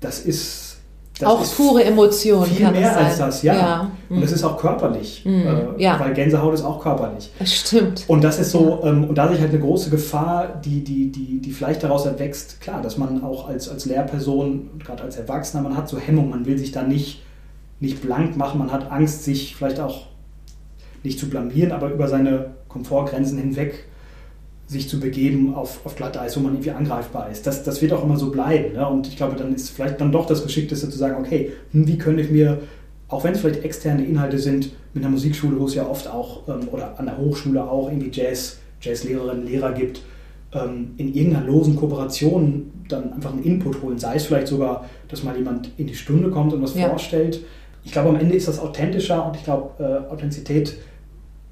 das ist das auch ist pure Emotion. Viel mehr als das, ja. ja. Und das ist auch körperlich, mhm. äh, ja. weil Gänsehaut ist auch körperlich. Das stimmt. Und das ist so, ähm, und da sehe ich halt eine große Gefahr, die, die, die, die vielleicht daraus erwächst, klar, dass man auch als, als Lehrperson, gerade als Erwachsener, man hat so Hemmung, man will sich da nicht, nicht blank machen, man hat Angst, sich vielleicht auch nicht zu blamieren, aber über seine Komfortgrenzen hinweg sich zu begeben auf, auf Glatteis, wo man irgendwie angreifbar ist. Das, das wird auch immer so bleiben. Ne? Und ich glaube, dann ist vielleicht dann doch das Geschickteste zu sagen, okay, hm, wie könnte ich mir, auch wenn es vielleicht externe Inhalte sind, mit einer Musikschule, wo es ja oft auch, ähm, oder an der Hochschule auch irgendwie Jazz, Jazzlehrerinnen, Lehrer gibt, ähm, in irgendeiner losen Kooperation dann einfach einen Input holen. Sei es vielleicht sogar, dass mal jemand in die Stunde kommt und was ja. vorstellt. Ich glaube, am Ende ist das authentischer und ich glaube, äh, Authentizität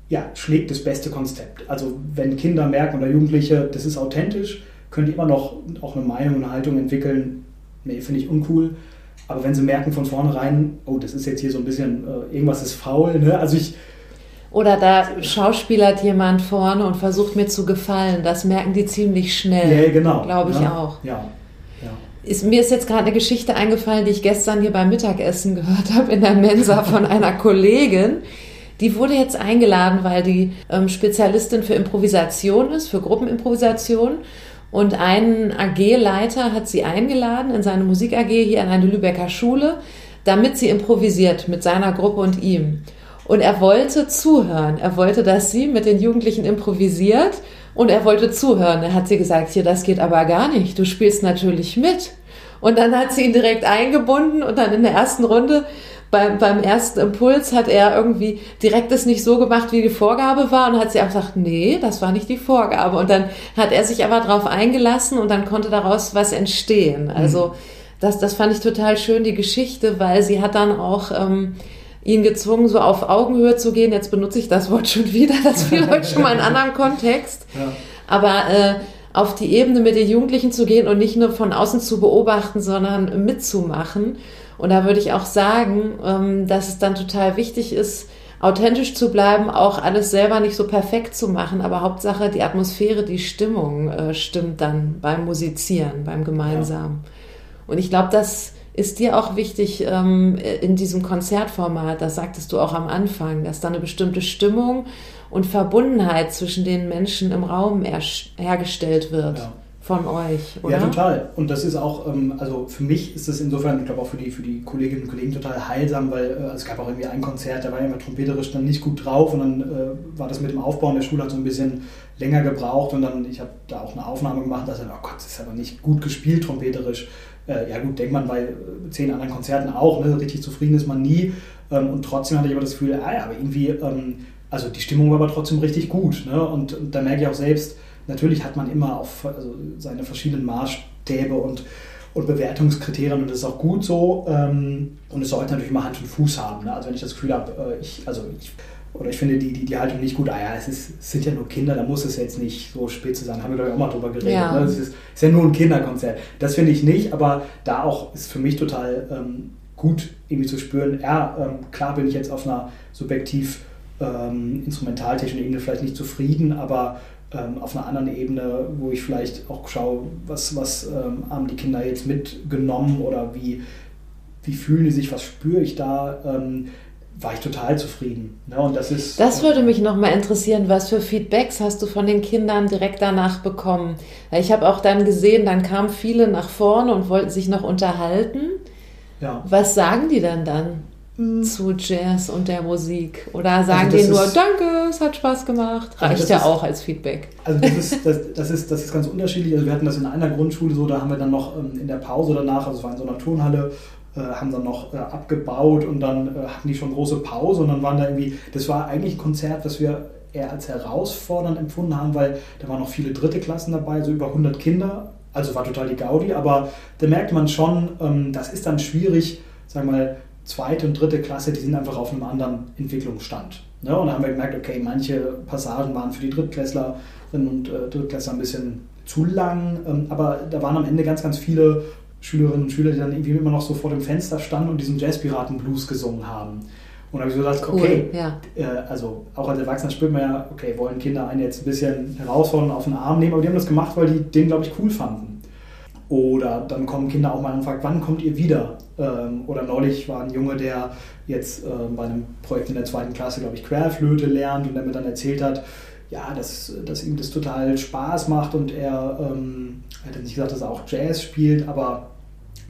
ja, schlägt das beste Konzept. Also wenn Kinder merken oder Jugendliche, das ist authentisch, können die immer noch auch eine Meinung und eine Haltung entwickeln, nee, finde ich uncool. Aber wenn sie merken von vornherein, oh, das ist jetzt hier so ein bisschen, äh, irgendwas ist faul, ne? Also ich. Oder da schauspielert jemand vorne und versucht mir zu gefallen. Das merken die ziemlich schnell. Ja, genau. Glaube ich ja, auch. Ja. ja. Ist, mir ist jetzt gerade eine Geschichte eingefallen, die ich gestern hier beim Mittagessen gehört habe in der Mensa von einer Kollegin die wurde jetzt eingeladen, weil die ähm, Spezialistin für Improvisation ist, für Gruppenimprovisation. Und ein AG-Leiter hat sie eingeladen in seine Musik-AG hier an eine Lübecker Schule, damit sie improvisiert mit seiner Gruppe und ihm. Und er wollte zuhören. Er wollte, dass sie mit den Jugendlichen improvisiert und er wollte zuhören. Er hat sie gesagt, hier, das geht aber gar nicht. Du spielst natürlich mit. Und dann hat sie ihn direkt eingebunden und dann in der ersten Runde beim, beim ersten Impuls hat er irgendwie direkt es nicht so gemacht, wie die Vorgabe war und hat sie auch gesagt, nee, das war nicht die Vorgabe. Und dann hat er sich aber darauf eingelassen und dann konnte daraus was entstehen. Mhm. Also das, das fand ich total schön, die Geschichte, weil sie hat dann auch ähm, ihn gezwungen, so auf Augenhöhe zu gehen. Jetzt benutze ich das Wort schon wieder, das fiel heute schon mal in einem anderen Kontext. Ja. Aber äh, auf die Ebene mit den Jugendlichen zu gehen und nicht nur von außen zu beobachten, sondern mitzumachen. Und da würde ich auch sagen, ähm, dass es dann total wichtig ist, authentisch zu bleiben, auch alles selber nicht so perfekt zu machen, aber Hauptsache die Atmosphäre, die Stimmung äh, stimmt dann beim Musizieren, beim Gemeinsamen. Ja. Und ich glaube, das ist dir auch wichtig ähm, in diesem Konzertformat, das sagtest du auch am Anfang, dass da eine bestimmte Stimmung und Verbundenheit zwischen den Menschen im Raum hergestellt wird. Ja von euch, oder? Ja, total. Und das ist auch, ähm, also für mich ist es insofern, ich glaube auch für die, für die Kolleginnen und Kollegen total heilsam, weil äh, es gab auch irgendwie ein Konzert, da war jemand trompeterisch dann nicht gut drauf und dann äh, war das mit dem Aufbauen der Schule hat so ein bisschen länger gebraucht und dann, ich habe da auch eine Aufnahme gemacht, dass er, oh Gott, das ist aber nicht gut gespielt trompeterisch. Äh, ja gut, denkt man bei äh, zehn anderen Konzerten auch, ne? richtig zufrieden ist man nie. Ähm, und trotzdem hatte ich aber das Gefühl, ah ja, aber irgendwie, ähm, also die Stimmung war aber trotzdem richtig gut. Ne? Und, und da merke ich auch selbst, natürlich hat man immer auf also seine verschiedenen Maßstäbe und, und Bewertungskriterien und das ist auch gut so. Ähm, und es sollte natürlich immer Hand und Fuß haben. Ne? Also wenn ich das Gefühl habe, äh, ich, also ich, oder ich finde die, die, die Haltung nicht gut, ah ja, es, ist, es sind ja nur Kinder, da muss es jetzt nicht so spitze sein. Haben wir, glaube ich, auch mal drüber geredet. Ja. Ne? Es ist, ist, ja nur ein Kinderkonzert. Das finde ich nicht, aber da auch ist für mich total ähm, gut irgendwie zu spüren, ja, ähm, klar bin ich jetzt auf einer subjektiv ähm, Ebene vielleicht nicht zufrieden, aber ähm, auf einer anderen Ebene, wo ich vielleicht auch schaue, was, was ähm, haben die Kinder jetzt mitgenommen oder wie, wie fühlen die sich, was spüre ich da, ähm, war ich total zufrieden. Ne? Und das ist. Das würde mich nochmal interessieren, was für Feedbacks hast du von den Kindern direkt danach bekommen? Ich habe auch dann gesehen, dann kamen viele nach vorne und wollten sich noch unterhalten. Ja. Was sagen die dann dann? Mhm. zu Jazz und der Musik? Oder also sagen also die nur, danke, es hat Spaß gemacht? Also Reicht ja ist, auch als Feedback. Also das ist, das, das, ist, das ist ganz unterschiedlich. Also wir hatten das in einer Grundschule so, da haben wir dann noch ähm, in der Pause danach, also es war in so einer Turnhalle, äh, haben dann noch äh, abgebaut und dann äh, hatten die schon große Pause und dann waren da irgendwie, das war eigentlich ein Konzert, was wir eher als herausfordernd empfunden haben, weil da waren noch viele dritte Klassen dabei, so über 100 Kinder. Also war total die Gaudi, aber da merkt man schon, ähm, das ist dann schwierig, sagen wir mal, zweite und dritte Klasse, die sind einfach auf einem anderen Entwicklungsstand. Ne? Und da haben wir gemerkt, okay, manche Passagen waren für die Drittklässlerinnen und äh, Drittklässler ein bisschen zu lang, ähm, aber da waren am Ende ganz, ganz viele Schülerinnen und Schüler, die dann irgendwie immer noch so vor dem Fenster standen und diesen Jazzpiraten-Blues gesungen haben. Und da habe ich so cool, okay, ja. äh, also auch als Erwachsener spürt man ja, okay, wollen Kinder einen jetzt ein bisschen herausfordern, auf den Arm nehmen, aber die haben das gemacht, weil die den, glaube ich, cool fanden. Oder dann kommen Kinder auch mal und fragen, wann kommt ihr wieder? Ähm, oder neulich war ein Junge, der jetzt ähm, bei einem Projekt in der zweiten Klasse, glaube ich, Querflöte lernt und der mir dann erzählt hat, ja, dass, dass ihm das total Spaß macht und er, ähm, er hat nicht gesagt, dass er auch Jazz spielt, aber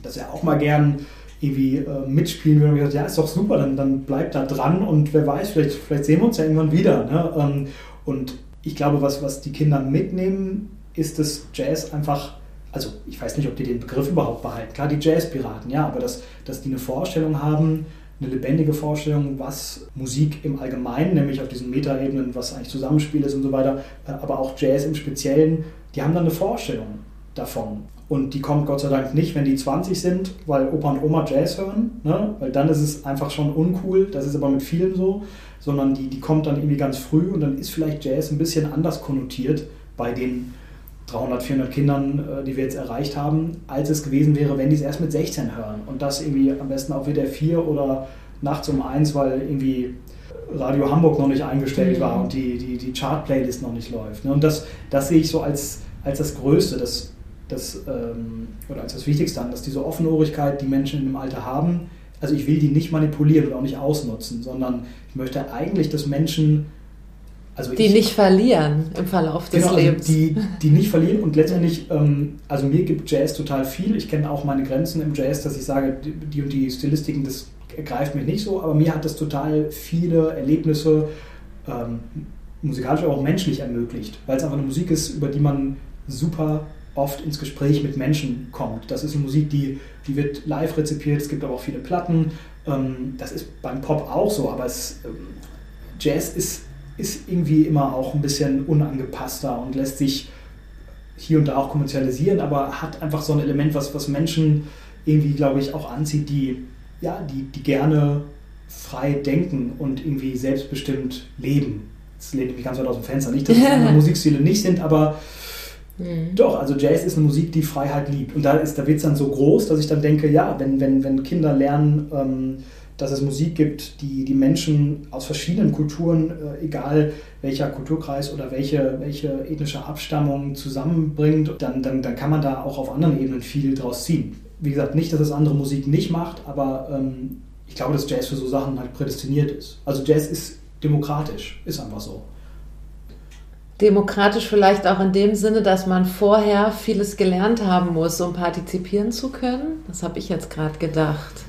dass er auch mal gern irgendwie äh, mitspielen würde. Und ich gesagt, ja, ist doch super, dann, dann bleibt da dran und wer weiß, vielleicht, vielleicht sehen wir uns ja irgendwann wieder. Ne? Ähm, und ich glaube, was, was die Kinder mitnehmen, ist, dass Jazz einfach also ich weiß nicht, ob die den Begriff überhaupt behalten. Klar, die Jazzpiraten, ja, aber dass, dass die eine Vorstellung haben, eine lebendige Vorstellung, was Musik im Allgemeinen, nämlich auf diesen Metaebenen, was eigentlich Zusammenspiel ist und so weiter, äh, aber auch Jazz im Speziellen, die haben dann eine Vorstellung davon. Und die kommt Gott sei Dank nicht, wenn die 20 sind, weil Opa und Oma Jazz hören, ne? weil dann ist es einfach schon uncool, das ist aber mit vielen so, sondern die, die kommt dann irgendwie ganz früh und dann ist vielleicht Jazz ein bisschen anders konnotiert bei den 300, 400 Kindern, äh, die wir jetzt erreicht haben, als es gewesen wäre, wenn die es erst mit 16 hören. Und das irgendwie am besten auf WDR 4 oder nachts um 1, weil irgendwie Radio Hamburg noch nicht eingestellt mhm. war und die, die, die Chart-Playlist noch nicht läuft. Ne? Und das, das sehe ich so als, als das Größte, das, das, ähm, oder als das Wichtigste an, dass diese Offenohrigkeit, die Menschen im Alter haben, also ich will die nicht manipulieren und auch nicht ausnutzen, sondern ich möchte eigentlich, dass Menschen also die ich, nicht verlieren im Verlauf des genau, also Lebens. Also die, die nicht verlieren und letztendlich, ähm, also mir gibt Jazz total viel. Ich kenne auch meine Grenzen im Jazz, dass ich sage, die und die Stilistiken, das greift mich nicht so, aber mir hat das total viele Erlebnisse ähm, musikalisch, aber auch menschlich ermöglicht, weil es einfach eine Musik ist, über die man super oft ins Gespräch mit Menschen kommt. Das ist eine Musik, die, die wird live rezipiert, es gibt aber auch viele Platten. Ähm, das ist beim Pop auch so, aber es, ähm, Jazz ist ist irgendwie immer auch ein bisschen unangepasster und lässt sich hier und da auch kommerzialisieren, aber hat einfach so ein Element, was, was Menschen irgendwie, glaube ich, auch anzieht, die, ja, die, die gerne frei denken und irgendwie selbstbestimmt leben. Das lehnt mich ganz weit aus dem Fenster. Nicht, dass es andere Musikstile nicht sind, aber mhm. doch, also Jazz ist eine Musik, die Freiheit liebt. Und da ist der Witz dann so groß, dass ich dann denke, ja, wenn, wenn, wenn Kinder lernen, ähm, dass es Musik gibt, die die Menschen aus verschiedenen Kulturen, äh, egal welcher Kulturkreis oder welche, welche ethnische Abstammung zusammenbringt, dann, dann, dann kann man da auch auf anderen Ebenen viel draus ziehen. Wie gesagt, nicht, dass es andere Musik nicht macht, aber ähm, ich glaube, dass Jazz für so Sachen halt prädestiniert ist. Also Jazz ist demokratisch, ist einfach so. Demokratisch vielleicht auch in dem Sinne, dass man vorher vieles gelernt haben muss, um partizipieren zu können. Das habe ich jetzt gerade gedacht.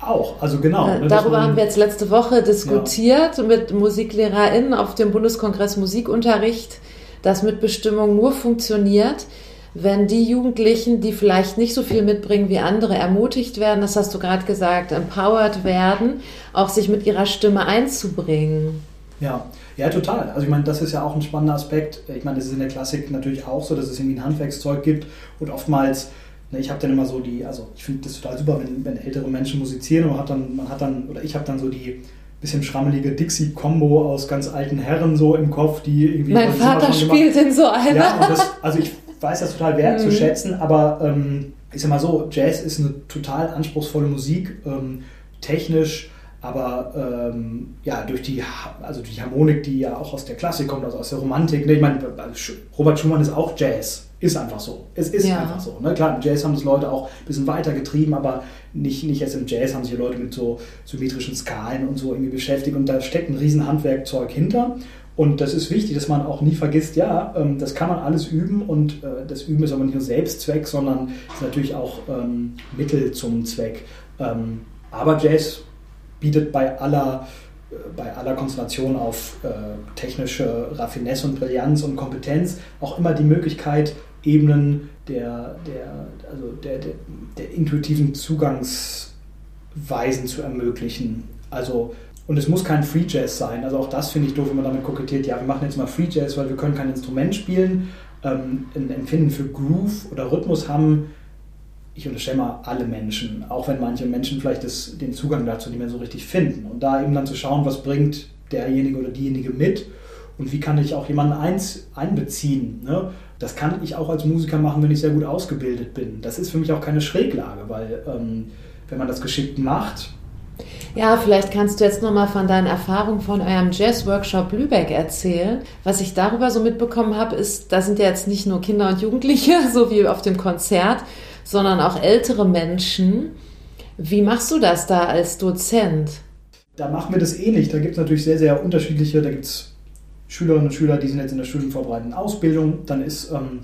Auch, also genau. Äh, ne, darüber haben wir jetzt letzte Woche diskutiert ja. mit MusiklehrerInnen auf dem Bundeskongress Musikunterricht, dass Mitbestimmung nur funktioniert, wenn die Jugendlichen, die vielleicht nicht so viel mitbringen wie andere, ermutigt werden, das hast du gerade gesagt, empowered werden, auch sich mit ihrer Stimme einzubringen. Ja, ja, total. Also ich meine, das ist ja auch ein spannender Aspekt. Ich meine, das ist in der Klassik natürlich auch so, dass es irgendwie ein Handwerkszeug gibt und oftmals, ich habe dann immer so die, also ich finde das total super, wenn, wenn ältere Menschen musizieren und hat dann, man hat dann, oder ich habe dann so die bisschen schrammelige Dixie-Kombo aus ganz alten Herren so im Kopf, die irgendwie. Mein Vater spielt in so einer. Ja, das, also ich weiß das total wertzuschätzen, mhm. aber ähm, ich sag mal so, Jazz ist eine total anspruchsvolle Musik, ähm, technisch, aber ähm, ja, durch die, also die Harmonik, die ja auch aus der Klassik kommt, also aus der Romantik. Ne? Ich meine, Robert Schumann ist auch Jazz. Ist einfach so. Es ist ja. einfach so. Ne? Klar, im Jazz haben das Leute auch ein bisschen weiter getrieben, aber nicht, nicht erst im Jazz haben sich Leute mit so symmetrischen Skalen und so irgendwie beschäftigt und da steckt ein riesen Handwerkzeug hinter. Und das ist wichtig, dass man auch nie vergisst, ja, ähm, das kann man alles üben und äh, das Üben ist aber nicht nur Selbstzweck, sondern ist natürlich auch ähm, Mittel zum Zweck. Ähm, aber Jazz bietet bei aller, äh, bei aller Konzentration auf äh, technische Raffinesse und Brillanz und Kompetenz auch immer die Möglichkeit, Ebenen der, der, also der, der, der intuitiven Zugangsweisen zu ermöglichen. Also und es muss kein Free Jazz sein. Also auch das finde ich doof, wenn man damit kokettiert. Ja, wir machen jetzt mal Free Jazz, weil wir können kein Instrument spielen. Ähm, ein Empfinden für Groove oder Rhythmus haben, ich unterstelle mal alle Menschen, auch wenn manche Menschen vielleicht das, den Zugang dazu nicht mehr so richtig finden. Und da eben dann zu schauen, was bringt derjenige oder diejenige mit und wie kann ich auch jemanden eins, einbeziehen. Ne? Das kann ich auch als Musiker machen, wenn ich sehr gut ausgebildet bin. Das ist für mich auch keine Schräglage, weil ähm, wenn man das geschickt macht, ja, vielleicht kannst du jetzt nochmal von deinen Erfahrungen von eurem Jazz-Workshop Lübeck erzählen. Was ich darüber so mitbekommen habe, ist, da sind ja jetzt nicht nur Kinder und Jugendliche, so wie auf dem Konzert, sondern auch ältere Menschen. Wie machst du das da als Dozent? Da machen wir das ähnlich. Da gibt es natürlich sehr, sehr unterschiedliche, da gibt es Schülerinnen und Schüler, die sind jetzt in der studienvorbereitenden Ausbildung. Dann ist, ähm,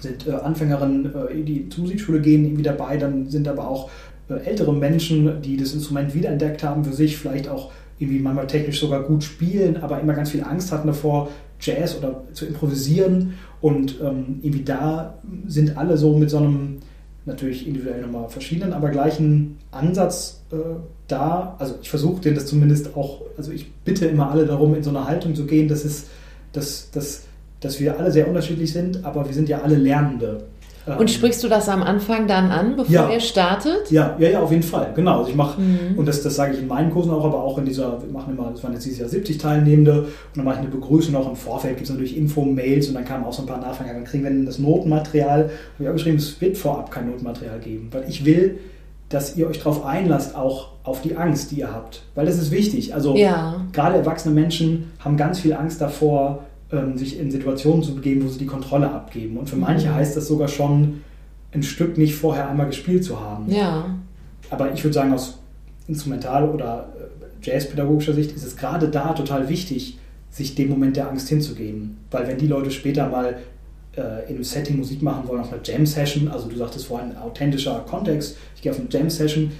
sind äh, Anfängerinnen, äh, die zur Musikschule gehen, irgendwie dabei. Dann sind aber auch äh, ältere Menschen, die das Instrument wiederentdeckt haben für sich, vielleicht auch irgendwie manchmal technisch sogar gut spielen, aber immer ganz viel Angst hatten davor, Jazz oder zu improvisieren. Und ähm, irgendwie da sind alle so mit so einem, natürlich individuell nochmal verschiedenen, aber gleichen Ansatz äh, da. Also ich versuche denen das zumindest auch, also ich bitte immer alle darum, in so eine Haltung zu gehen, dass es, dass, dass, dass wir alle sehr unterschiedlich sind, aber wir sind ja alle Lernende. Und sprichst du das am Anfang dann an, bevor ja. ihr startet? Ja, ja, ja, auf jeden Fall. Genau. Also ich mache, mhm. und das, das sage ich in meinen Kursen auch, aber auch in dieser, wir machen immer, das waren jetzt dieses Jahr 70 Teilnehmende, und dann mache ich eine Begrüßung auch im Vorfeld, gibt es natürlich Info-Mails und dann kamen auch so ein paar Nachfragen, dann kriegen wir das Notenmaterial. Habe ich auch geschrieben, es wird vorab kein Notenmaterial geben, weil ich will, dass ihr euch darauf einlasst, auch auf die Angst, die ihr habt. Weil das ist wichtig. Also ja. gerade erwachsene Menschen haben ganz viel Angst davor, ähm, sich in Situationen zu begeben, wo sie die Kontrolle abgeben. Und für manche mhm. heißt das sogar schon, ein Stück nicht vorher einmal gespielt zu haben. Ja. Aber ich würde sagen, aus instrumental- oder äh, jazzpädagogischer Sicht ist es gerade da total wichtig, sich dem Moment der Angst hinzugeben. Weil wenn die Leute später mal äh, in einem Setting Musik machen wollen, auf einer Jam-Session, also du sagtest vorhin authentischer Kontext, ich gehe auf eine Jam-Session,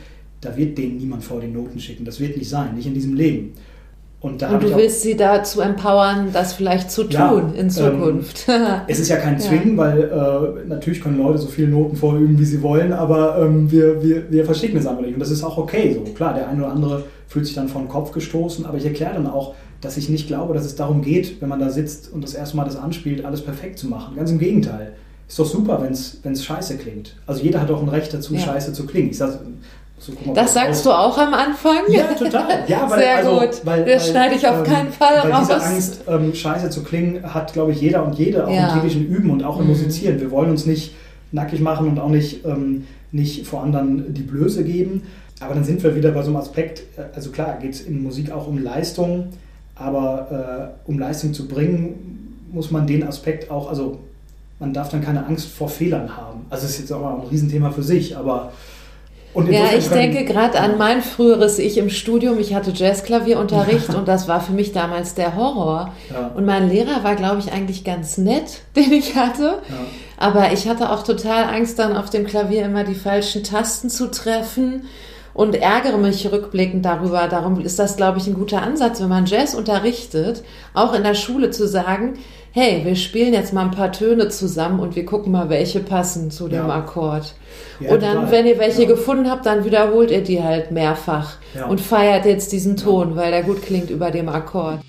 da wird denen niemand vor den Noten schicken. Das wird nicht sein, nicht in diesem Leben. Und, und du willst sie dazu empowern, das vielleicht zu tun ja, in ähm, Zukunft. Ähm, es ist ja kein Zwingen, ja. weil äh, natürlich können Leute so viele Noten vorüben, wie sie wollen, aber ähm, wir, wir, wir verschicken es einfach nicht. Und das ist auch okay so. Klar, der eine oder andere fühlt sich dann vor den Kopf gestoßen, aber ich erkläre dann auch, dass ich nicht glaube, dass es darum geht, wenn man da sitzt und das erste Mal das anspielt, alles perfekt zu machen. Ganz im Gegenteil. Ist doch super, wenn es scheiße klingt. Also jeder hat doch ein Recht dazu, ja. scheiße zu klingen. Ich sag, so, mal, das sagst du auch am Anfang? Ja, total. Ja, weil, Sehr also, gut. Weil, das schneide ich auf ähm, keinen Fall weil raus. Diese Angst, ähm, scheiße zu klingen, hat, glaube ich, jeder und jede, auch ja. im täglichen Üben und auch im mhm. Musizieren. Wir wollen uns nicht nackig machen und auch nicht, ähm, nicht vor anderen die Blöße geben. Aber dann sind wir wieder bei so einem Aspekt, äh, also klar, geht es in Musik auch um Leistung, aber äh, um Leistung zu bringen, muss man den Aspekt auch, also man darf dann keine Angst vor Fehlern haben. Also das ist jetzt auch mal ein Riesenthema für sich, aber ja, ich denke gerade an mein früheres Ich im Studium. Ich hatte Jazzklavierunterricht und das war für mich damals der Horror. Ja. Und mein Lehrer war, glaube ich, eigentlich ganz nett, den ich hatte. Ja. Aber ich hatte auch total Angst, dann auf dem Klavier immer die falschen Tasten zu treffen und ärgere mich rückblickend darüber. Darum ist das, glaube ich, ein guter Ansatz, wenn man Jazz unterrichtet, auch in der Schule zu sagen, hey, wir spielen jetzt mal ein paar Töne zusammen und wir gucken mal, welche passen zu dem ja. Akkord. Ja, und dann, total. wenn ihr welche ja. gefunden habt, dann wiederholt ihr die halt mehrfach und feiert jetzt diesen Ton, weil der gut klingt über dem Akkord.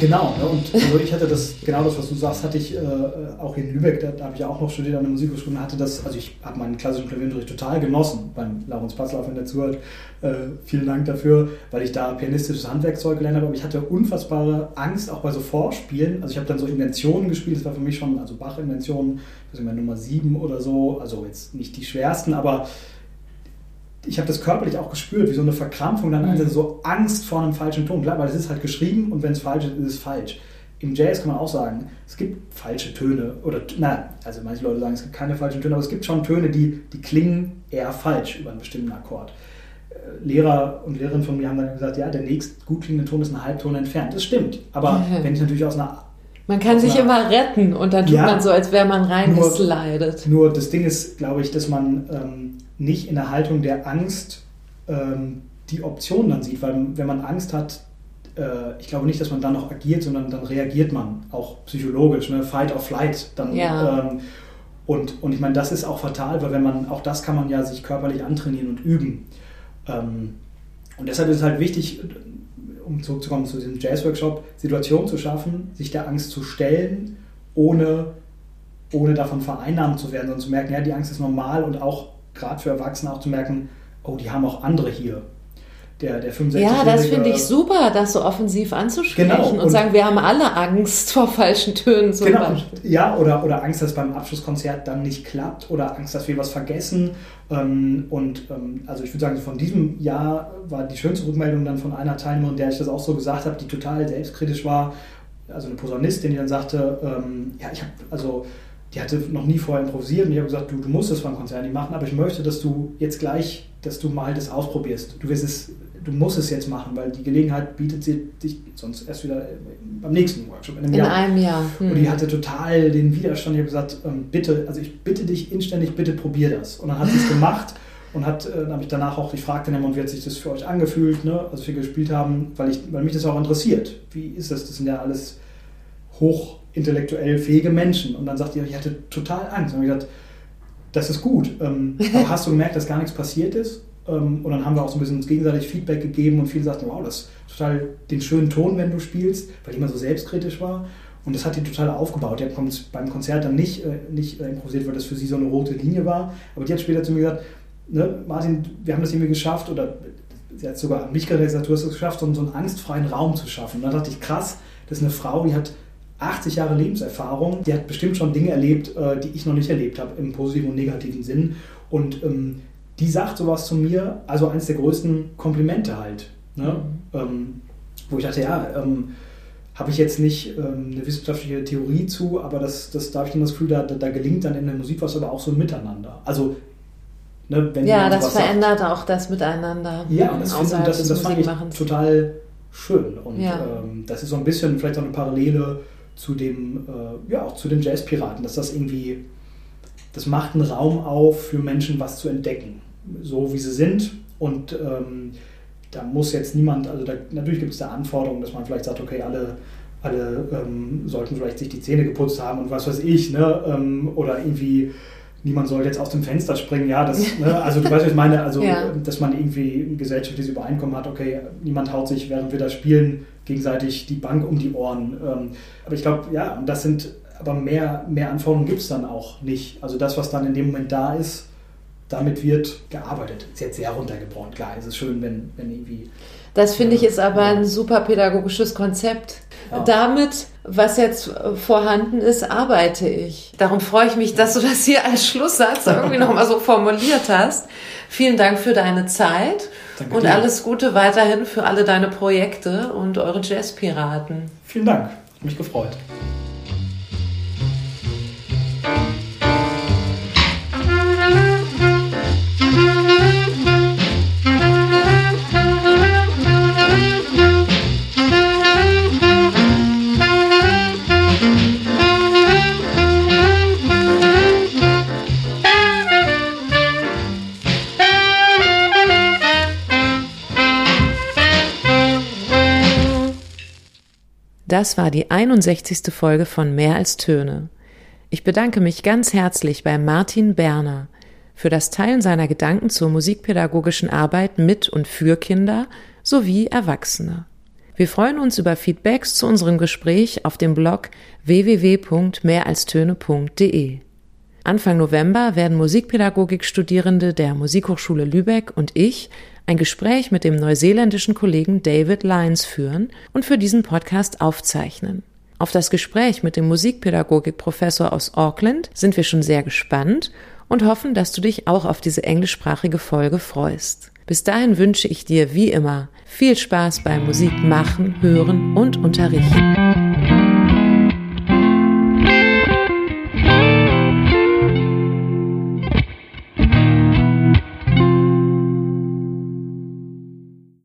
Genau, ne? und also ich hatte das, genau das, was du sagst, hatte ich äh, auch in Lübeck, da, da habe ich ja auch noch studiert an der Musikhochschule, hatte das, also ich habe meinen klassischen Klavierunterricht total genossen beim Laurens Passlauf, wenn der zuhört. Äh, vielen Dank dafür, weil ich da pianistisches Handwerkzeug gelernt habe, aber ich hatte unfassbare Angst, auch bei so Vorspielen. Also ich habe dann so Inventionen gespielt, das war für mich schon, also Bach-Inventionen, das ist immer Nummer 7 oder so, also jetzt nicht die schwersten, aber ich habe das körperlich auch gespürt, wie so eine Verkrampfung, dann also so Angst vor einem falschen Ton. Klar, weil es ist halt geschrieben und wenn es falsch ist, ist es falsch. Im Jazz kann man auch sagen, es gibt falsche Töne oder, na, also manche Leute sagen, es gibt keine falschen Töne, aber es gibt schon Töne, die, die klingen eher falsch über einen bestimmten Akkord. Äh, Lehrer und Lehrerinnen von mir haben dann gesagt, ja, der nächst gut klingende Ton ist ein Halbton entfernt. Das stimmt. Aber mhm. wenn ich natürlich aus einer man kann sich immer retten und dann tut ja, man so, als wäre man reingeslidet. Nur, nur das Ding ist, glaube ich, dass man ähm, nicht in der Haltung der Angst ähm, die Option dann sieht, weil wenn man Angst hat, äh, ich glaube nicht, dass man dann noch agiert, sondern dann reagiert man auch psychologisch, ne? Fight or Flight. Dann, ja. ähm, und, und ich meine, das ist auch fatal, weil wenn man, auch das kann man ja sich körperlich antrainieren und üben. Ähm, und deshalb ist es halt wichtig, um zurückzukommen zu diesem Jazz-Workshop, Situationen zu schaffen, sich der Angst zu stellen, ohne, ohne davon vereinnahmt zu werden, sondern zu merken, ja, die Angst ist normal und auch gerade für Erwachsene auch zu merken, oh, die haben auch andere hier. Der, der 65 ja, das finde ich super, das so offensiv anzusprechen genau, und, und, sagen, wir haben alle Angst vor falschen Tönen zum genau, Beispiel. Ja, oder, oder Angst, dass beim Abschlusskonzert dann nicht klappt oder Angst, dass wir was vergessen. Ähm, und ähm, also ich würde sagen, von diesem Jahr war die schönste Rückmeldung dann von einer Teilnehmerin, der ich das auch so gesagt habe, die total selbstkritisch war, also eine Posaunistin, die dann sagte, ähm, ja, ich habe also die hatte noch nie vorher improvisiert und ich habe gesagt, du, du musst es beim Konzert nicht machen, aber ich möchte, dass du jetzt gleich, dass du mal das ausprobierst. Du wirst es, du musst es jetzt machen, weil die Gelegenheit bietet sich sonst erst wieder beim nächsten Workshop in einem in Jahr. In einem Jahr. Hm. Und die hatte total den Widerstand. Ich habe gesagt, ähm, bitte, also ich bitte dich inständig, bitte probier das. Und dann hat sie es gemacht und hat, äh, dann habe ich danach auch, ich fragte dann, und wie hat sich das für euch angefühlt, ne, als wir gespielt haben, weil, ich, weil mich das auch interessiert. Wie ist das? Das sind ja alles hoch intellektuell fähige Menschen. Und dann sagt ihr, ich hatte total Angst. Und ich gesagt, das ist gut. Ähm, aber hast du gemerkt, dass gar nichts passiert ist? Ähm, und dann haben wir auch so ein bisschen uns gegenseitig Feedback gegeben und viele sagten, wow, das ist total den schönen Ton, wenn du spielst, weil die immer so selbstkritisch war. Und das hat die total aufgebaut. Die hat beim Konzert dann nicht, äh, nicht äh, improvisiert, weil das für sie so eine rote Linie war. Aber die hat später zu mir gesagt, ne, Martin, wir haben das irgendwie geschafft, oder sie hat sogar an mich gesagt, du hast es geschafft, so einen angstfreien Raum zu schaffen. Und dann dachte ich, krass, das ist eine Frau, die hat 80 Jahre Lebenserfahrung, die hat bestimmt schon Dinge erlebt, äh, die ich noch nicht erlebt habe, im positiven und negativen Sinn. Und ähm, die sagt sowas zu mir, also eines der größten Komplimente halt. Ne? Mhm. Ähm, wo ich dachte, ja, ähm, habe ich jetzt nicht ähm, eine wissenschaftliche Theorie zu, aber das, das da habe ich dann das Gefühl, da, da, gelingt dann in der Musik was, aber auch so ein Miteinander. Also Ne, ja, das verändert sagt. auch das Miteinander. Ja, und das, find, das, das fand ich total schön. Und ja. ähm, das ist so ein bisschen vielleicht auch eine Parallele zu dem, äh, ja, auch zu den Jazzpiraten, dass das irgendwie, das macht einen Raum auf für Menschen, was zu entdecken, so wie sie sind. Und ähm, da muss jetzt niemand, also da, natürlich gibt es da Anforderungen, dass man vielleicht sagt, okay, alle, alle ähm, sollten vielleicht sich die Zähne geputzt haben und was weiß ich, ne? Ähm, oder irgendwie niemand soll jetzt aus dem Fenster springen. Ja, das, ne, also du weißt, was ich meine, also ja. dass man irgendwie ein gesellschaftliches Übereinkommen hat, okay, niemand haut sich, während wir da spielen, gegenseitig die Bank um die Ohren. Ähm, aber ich glaube, ja, das sind, aber mehr, mehr Anforderungen gibt es dann auch nicht. Also das, was dann in dem Moment da ist, damit wird gearbeitet. Ist jetzt sehr runtergebrochen. Klar, es ist schön, wenn, wenn irgendwie. Das finde ich ist aber ein super pädagogisches Konzept. Ja. Damit, was jetzt vorhanden ist, arbeite ich. Darum freue ich mich, dass du das hier als Schlusssatz irgendwie nochmal so formuliert hast. Vielen Dank für deine Zeit Danke und dir. alles Gute weiterhin für alle deine Projekte und eure Jazzpiraten. Vielen Dank, hat mich gefreut. Das war die 61. Folge von Mehr als Töne. Ich bedanke mich ganz herzlich bei Martin Berner für das Teilen seiner Gedanken zur musikpädagogischen Arbeit mit und für Kinder sowie Erwachsene. Wir freuen uns über Feedbacks zu unserem Gespräch auf dem Blog www.mehralstöne.de. Anfang November werden Musikpädagogikstudierende der Musikhochschule Lübeck und ich ein Gespräch mit dem neuseeländischen Kollegen David Lyons führen und für diesen Podcast aufzeichnen. Auf das Gespräch mit dem Musikpädagogikprofessor aus Auckland sind wir schon sehr gespannt und hoffen, dass du dich auch auf diese englischsprachige Folge freust. Bis dahin wünsche ich dir wie immer viel Spaß beim Musik machen, hören und unterrichten.